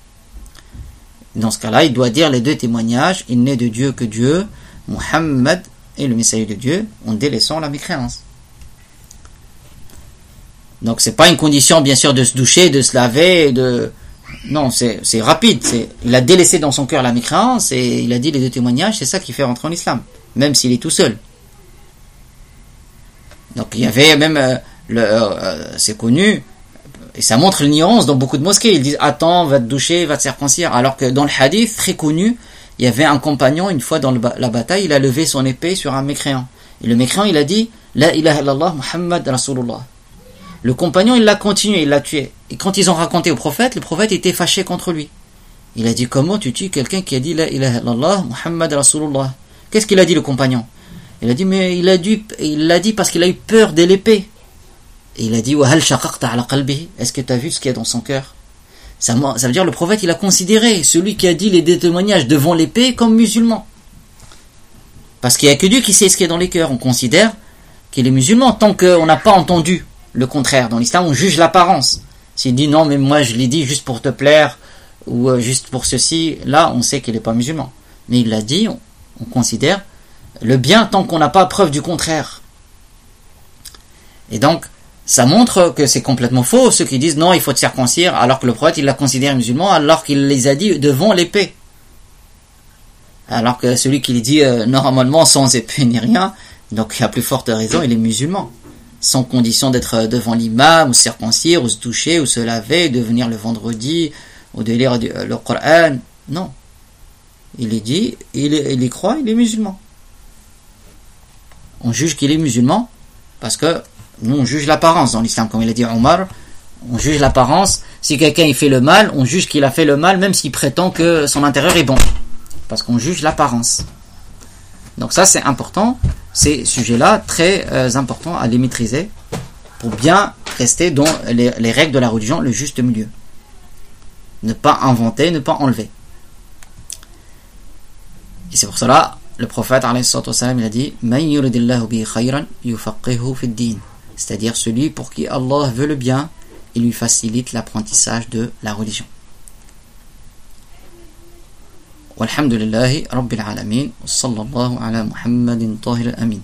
Dans ce cas-là, il doit dire les deux témoignages, il n'est de Dieu que Dieu, Muhammad et le messager de Dieu, en délaissant la mécréance. Donc c'est pas une condition bien sûr de se doucher, de se laver, de non, c'est rapide. Il a délaissé dans son cœur la mécréance et il a dit les deux témoignages, c'est ça qui fait rentrer en islam, même s'il est tout seul. Donc il y avait même, euh, euh, c'est connu, et ça montre l'ignorance dans beaucoup de mosquées. Ils disent attends, va te doucher, va te circoncire. Alors que dans le hadith très connu, il y avait un compagnon, une fois dans la bataille, il a levé son épée sur un mécréant. Et le mécréant, il a dit La ilaha illallah Muhammad Rasulullah. Le compagnon, il l'a continué, il l'a tué. Et quand ils ont raconté au prophète, le prophète était fâché contre lui. Il a dit Comment tu tues quelqu'un qui a dit La ilaha illallah Muhammad Rasulullah? Qu'est-ce qu'il a dit le compagnon? Il a dit Mais il a dû, il l'a dit parce qu'il a eu peur de l'épée. Et il a dit Est-ce que tu as vu ce qu'il y a dans son cœur? Ça, veut dire le prophète, il a considéré celui qui a dit les témoignages devant l'épée comme musulman. Parce qu'il n'y a que Dieu qui sait ce qui est dans les cœurs. On considère qu'il est musulman tant qu'on n'a pas entendu le contraire. Dans l'islam, on juge l'apparence. S'il dit non, mais moi je l'ai dit juste pour te plaire ou euh, juste pour ceci, là on sait qu'il n'est pas musulman. Mais il l'a dit, on, considère le bien tant qu'on n'a pas preuve du contraire. Et donc, ça montre que c'est complètement faux ceux qui disent non, il faut te circoncire, alors que le prophète il l'a considéré musulman, alors qu'il les a dit devant l'épée. Alors que celui qui les dit euh, normalement sans épée ni rien, donc a plus forte raison, il est musulman sans condition d'être devant l'imam, ou se circoncire, ou se toucher, ou se laver, de venir le vendredi, ou de lire le Coran. Non. Il est dit, il, il y croit, il est musulman. On juge qu'il est musulman parce que nous on juge l'apparence dans l'islam, comme il a dit Omar. On juge l'apparence. Si quelqu'un il fait le mal, on juge qu'il a fait le mal, même s'il prétend que son intérieur est bon. Parce qu'on juge l'apparence. Donc ça c'est important ces sujets-là très euh, importants à les maîtriser pour bien rester dans les, règles de la religion, le juste milieu. Ne pas inventer, ne pas enlever. Et c'est pour cela, le prophète il a dit C'est-à-dire celui pour qui Allah veut le bien, il lui facilite l'apprentissage de la religion. والحمد لله رب العالمين وصلى الله على محمد طاهر الأمين